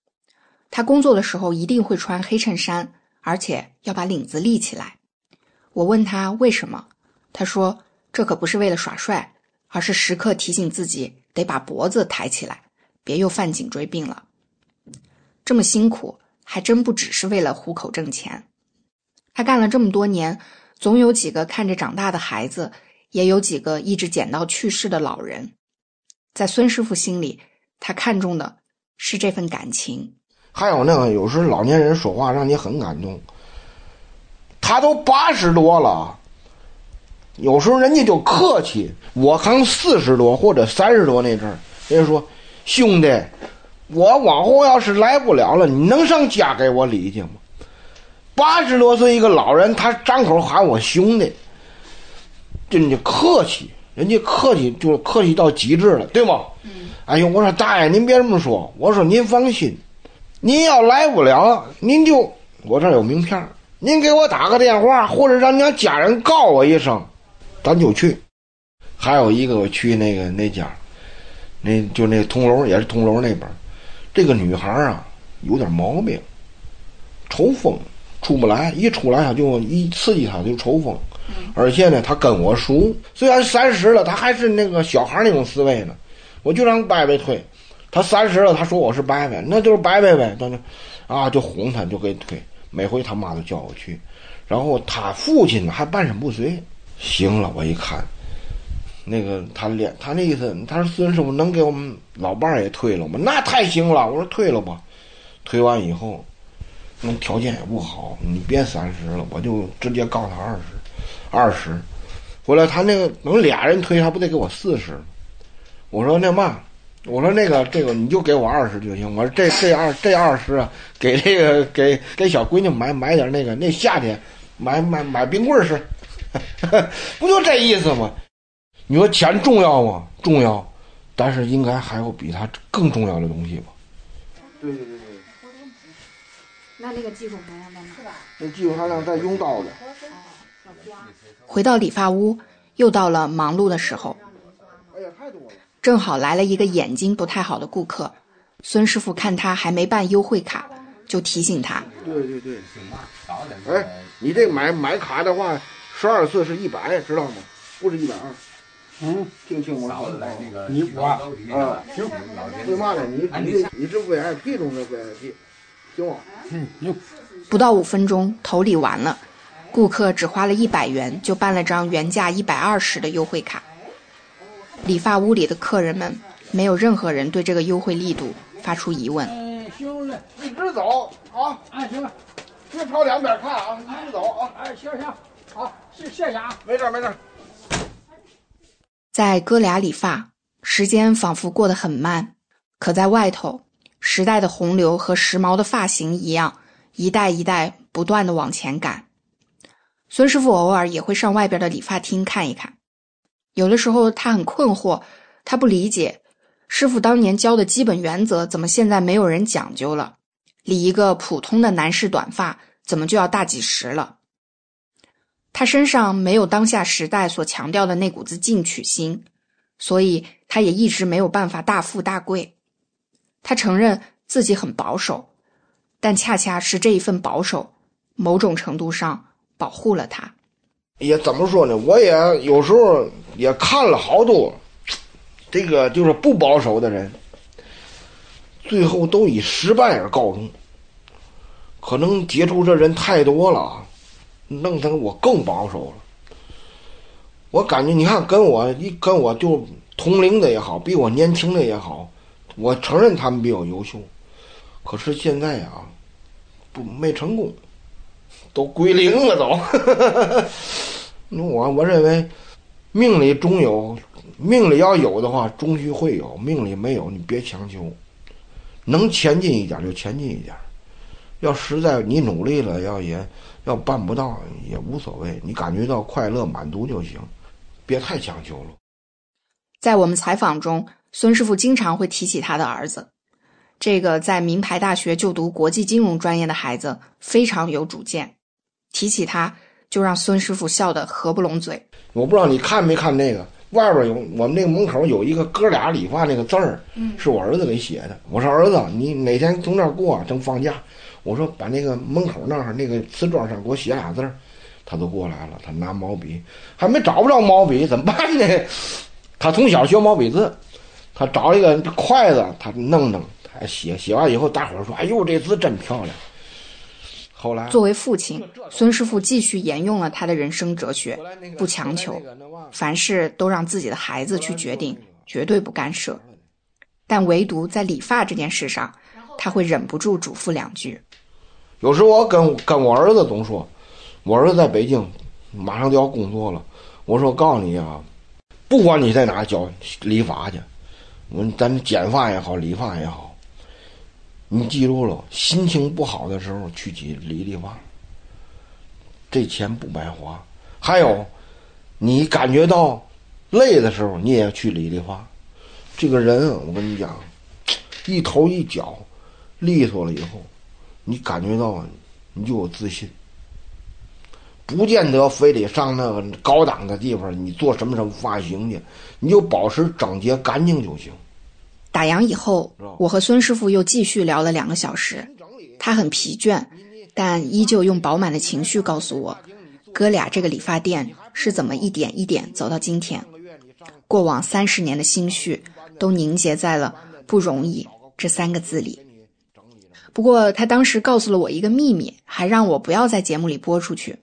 他工作的时候一定会穿黑衬衫，而且要把领子立起来。我问他为什么，他说这可不是为了耍帅，而是时刻提醒自己得把脖子抬起来，别又犯颈椎病了。这么辛苦，还真不只是为了糊口挣钱。他干了这么多年，总有几个看着长大的孩子，也有几个一直捡到去世的老人。在孙师傅心里，他看重的是这份感情。还有那个，有时老年人说话让你很感动。他都八十多了，有时候人家就客气。我刚四十多或者三十多那阵儿，人家说：“兄弟，我往后要是来不了了，你能上家给我礼去吗？”八十多岁一个老人，他张口喊我兄弟。人家客气，人家客气就客气到极致了，对吗？嗯。哎呦，我说大爷，您别这么说，我说您放心，您要来不了，您就我这儿有名片，您给我打个电话，或者让你家人告我一声，咱就去。还有一个我去那个那家，那就那铜楼也是铜楼那边，这个女孩啊有点毛病，抽风出不来，一出来她就一刺激她就抽风，而且呢她跟我熟，虽然三十了，她还是那个小孩那种思维呢，我就让伯伯推，她三十了，她说我是伯伯，那就是伯伯呗，那就啊就哄她就给推，每回他妈都叫我去，然后他父亲还半身不遂，行了，我一看。那个他连他那意思，他说孙师傅能给我们老伴儿也退了吗？那太行了，我说退了吧。退完以后，那条件也不好，你别三十了，我就直接告他二十，二十。回来他那个能俩人推，他不得给我四十？我说那嘛，我说那个这个你就给我二十就行。我说这这二这二十啊，给这个给给小闺女买买点那个，那夏天买买买冰棍吃，不就这意思吗？你说钱重要吗？重要，但是应该还有比它更重要的东西吧？对对对对。那那个技术含量在哪？那技术含量在用刀的。回到理发屋，又到了忙碌的时候。正好来了一个眼睛不太好的顾客，孙师傅看他还没办优惠卡，就提醒他。对对对。哎，你这买买卡的话，十二次是一百，知道吗？不是一百二。嗯，听清我说的。你我啊，行。为嘛呢？你你你这 VIP 中的 VIP，行吗？嗯，行。不到五分钟，投理完了，顾客只花了一百元就办了张原价一百二十的优惠卡。理发屋里的客人们没有任何人对这个优惠力度发出疑问。哎，行嘞，一直走啊！哎，行了，别朝两边看啊，一直走啊！哎，行行，好，谢谢谢啊，没事没事。在哥俩理发，时间仿佛过得很慢。可在外头，时代的洪流和时髦的发型一样，一代一代不断的往前赶。孙师傅偶尔也会上外边的理发厅看一看。有的时候他很困惑，他不理解师傅当年教的基本原则，怎么现在没有人讲究了？理一个普通的男士短发，怎么就要大几十了？他身上没有当下时代所强调的那股子进取心，所以他也一直没有办法大富大贵。他承认自己很保守，但恰恰是这一份保守，某种程度上保护了他。也怎么说呢？我也有时候也看了好多，这个就是不保守的人，最后都以失败而告终。可能接触这人太多了。弄得我更保守了。我感觉，你看，跟我一跟我就同龄的也好，比我年轻的也好，我承认他们比我优秀。可是现在啊，不没成功，都归零了都。我我认为，命里终有，命里要有的话，终须会有；命里没有，你别强求。能前进一点就前进一点。要实在你努力了，要也。要办不到也无所谓，你感觉到快乐满足就行，别太强求了。在我们采访中，孙师傅经常会提起他的儿子，这个在名牌大学就读国际金融专业的孩子非常有主见，提起他就让孙师傅笑得合不拢嘴。我不知道你看没看那个外边有我们那个门口有一个哥俩理发那个字儿，是我儿子给写的。我说儿子，你哪天从那儿过，正放假。我说把那个门口那儿那个瓷砖上给我写俩字儿，他都过来了。他拿毛笔，还没找不着毛笔，怎么办呢？他从小学毛笔字，他找一个筷子，他弄弄，他写写完以后，大伙儿说：“哎呦，这字真漂亮。”后来，作为父亲，孙师傅继续沿用了他的人生哲学：不强求，凡事都让自己的孩子去决定，绝对不干涉。但唯独在理发这件事上，他会忍不住嘱咐两句。有时我跟跟我儿子总说，我儿子在北京，马上就要工作了。我说我告诉你啊，不管你在哪教理发去，我咱剪发也好，理发也好，你记住了，心情不好的时候去去理理发，这钱不白花。还有，你感觉到累的时候，你也要去理理发。这个人，我跟你讲，一头一脚利索了以后，你感觉到，你就有自信。不见得非得上那个高档的地方，你做什么什么发型去，你就保持整洁干净就行。打烊以后，我和孙师傅又继续聊了两个小时。他很疲倦，但依旧用饱满的情绪告诉我，哥俩这个理发店是怎么一点一点走到今天。过往三十年的心绪都凝结在了“不容易”这三个字里。不过他当时告诉了我一个秘密，还让我不要在节目里播出去。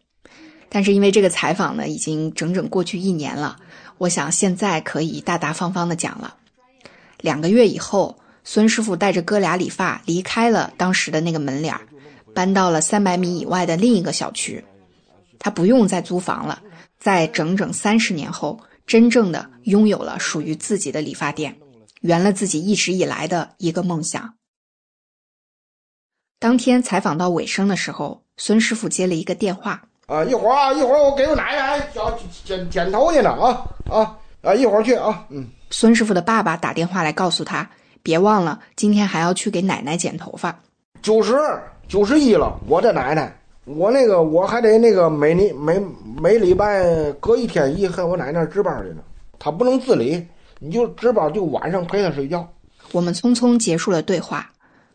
但是因为这个采访呢，已经整整过去一年了，我想现在可以大大方方的讲了。两个月以后，孙师傅带着哥俩理发离开了当时的那个门脸儿，搬到了三百米以外的另一个小区。他不用再租房了，在整整三十年后，真正的拥有了属于自己的理发店，圆了自己一直以来的一个梦想。当天采访到尾声的时候，孙师傅接了一个电话。啊，一会儿啊，一会儿我给我奶奶剪剪剪头去呢啊啊啊！一会儿去啊，嗯。孙师傅的爸爸打电话来告诉他，别忘了今天还要去给奶奶剪头发。九十九十一了，我的奶奶，我那个我还得那个每年每每礼拜隔一天一和我奶奶值班去呢。她不能自理，你就值班就晚上陪她睡觉。我们匆匆结束了对话，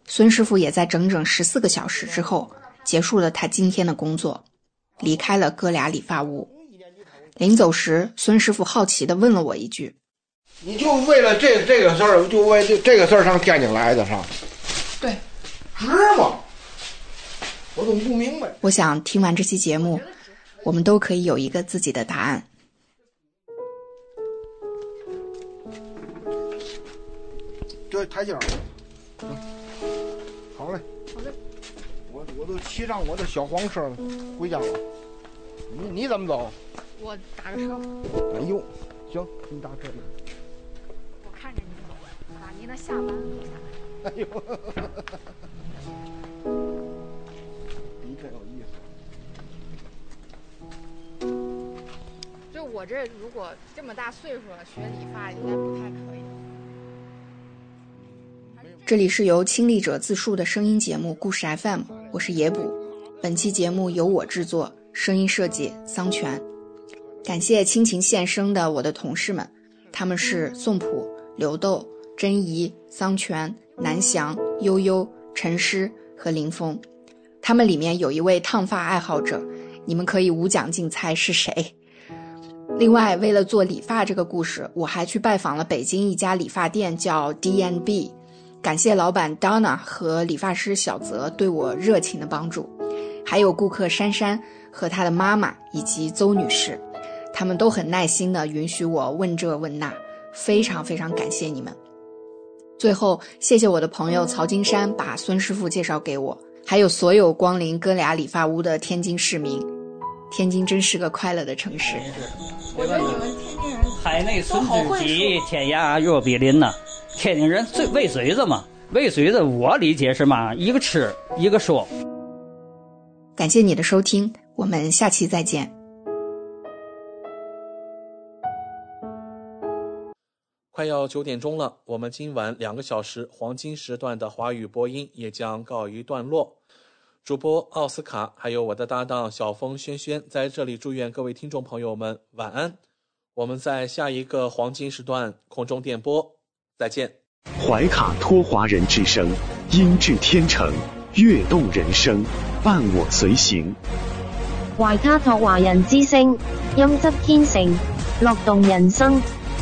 孙师傅也在整整十四个小时之后结束了他今天的工作。离开了哥俩理发屋，临走时，孙师傅好奇的问了我一句：“你就为了这这个事儿，就为这这个事儿上天津来的，是吧？”“对，值吗？”我怎么不明白。我想听完这期节目，我们都可以有一个自己的答案。这，台阶儿。好嘞。好嘞。我我都骑上我的小黄车了，回家了。你你怎么走？我打个车。哎呦，行，你打车。下班了下来。哎呦，你可有意思。就我这如果这么大岁数了，学理发应该不太可以。这里是由亲历者自述的声音节目《故事 FM》，我是野捕。本期节目由我制作，声音设计桑泉。感谢亲情献声的我的同事们，他们是宋普、刘豆、珍怡、桑泉、南翔、悠悠、陈诗和林峰。他们里面有一位烫发爱好者，你们可以无奖竞猜是谁。另外，为了做理发这个故事，我还去拜访了北京一家理发店，叫 D N B。感谢老板 Donna 和理发师小泽对我热情的帮助，还有顾客珊珊和她的妈妈以及邹女士，他们都很耐心的允许我问这问那，非常非常感谢你们。最后，谢谢我的朋友曹金山把孙师傅介绍给我，还有所有光临哥俩理发屋的天津市民。天津真是个快乐的城市。我觉得你们天津人海内存知己，天涯若比邻呐。天津人最喂嘴子嘛，喂嘴子，我理解是嘛，一个吃，一个说。感谢你的收听，我们下期再见。快要九点钟了，我们今晚两个小时黄金时段的华语播音也将告一段落。主播奥斯卡还有我的搭档小峰轩轩在这里祝愿各位听众朋友们晚安。我们在下一个黄金时段空中电波。再见。怀卡托华人之声，音质天成，悦动人生，伴我随行。怀卡托华人之声，音质天成，乐动人生，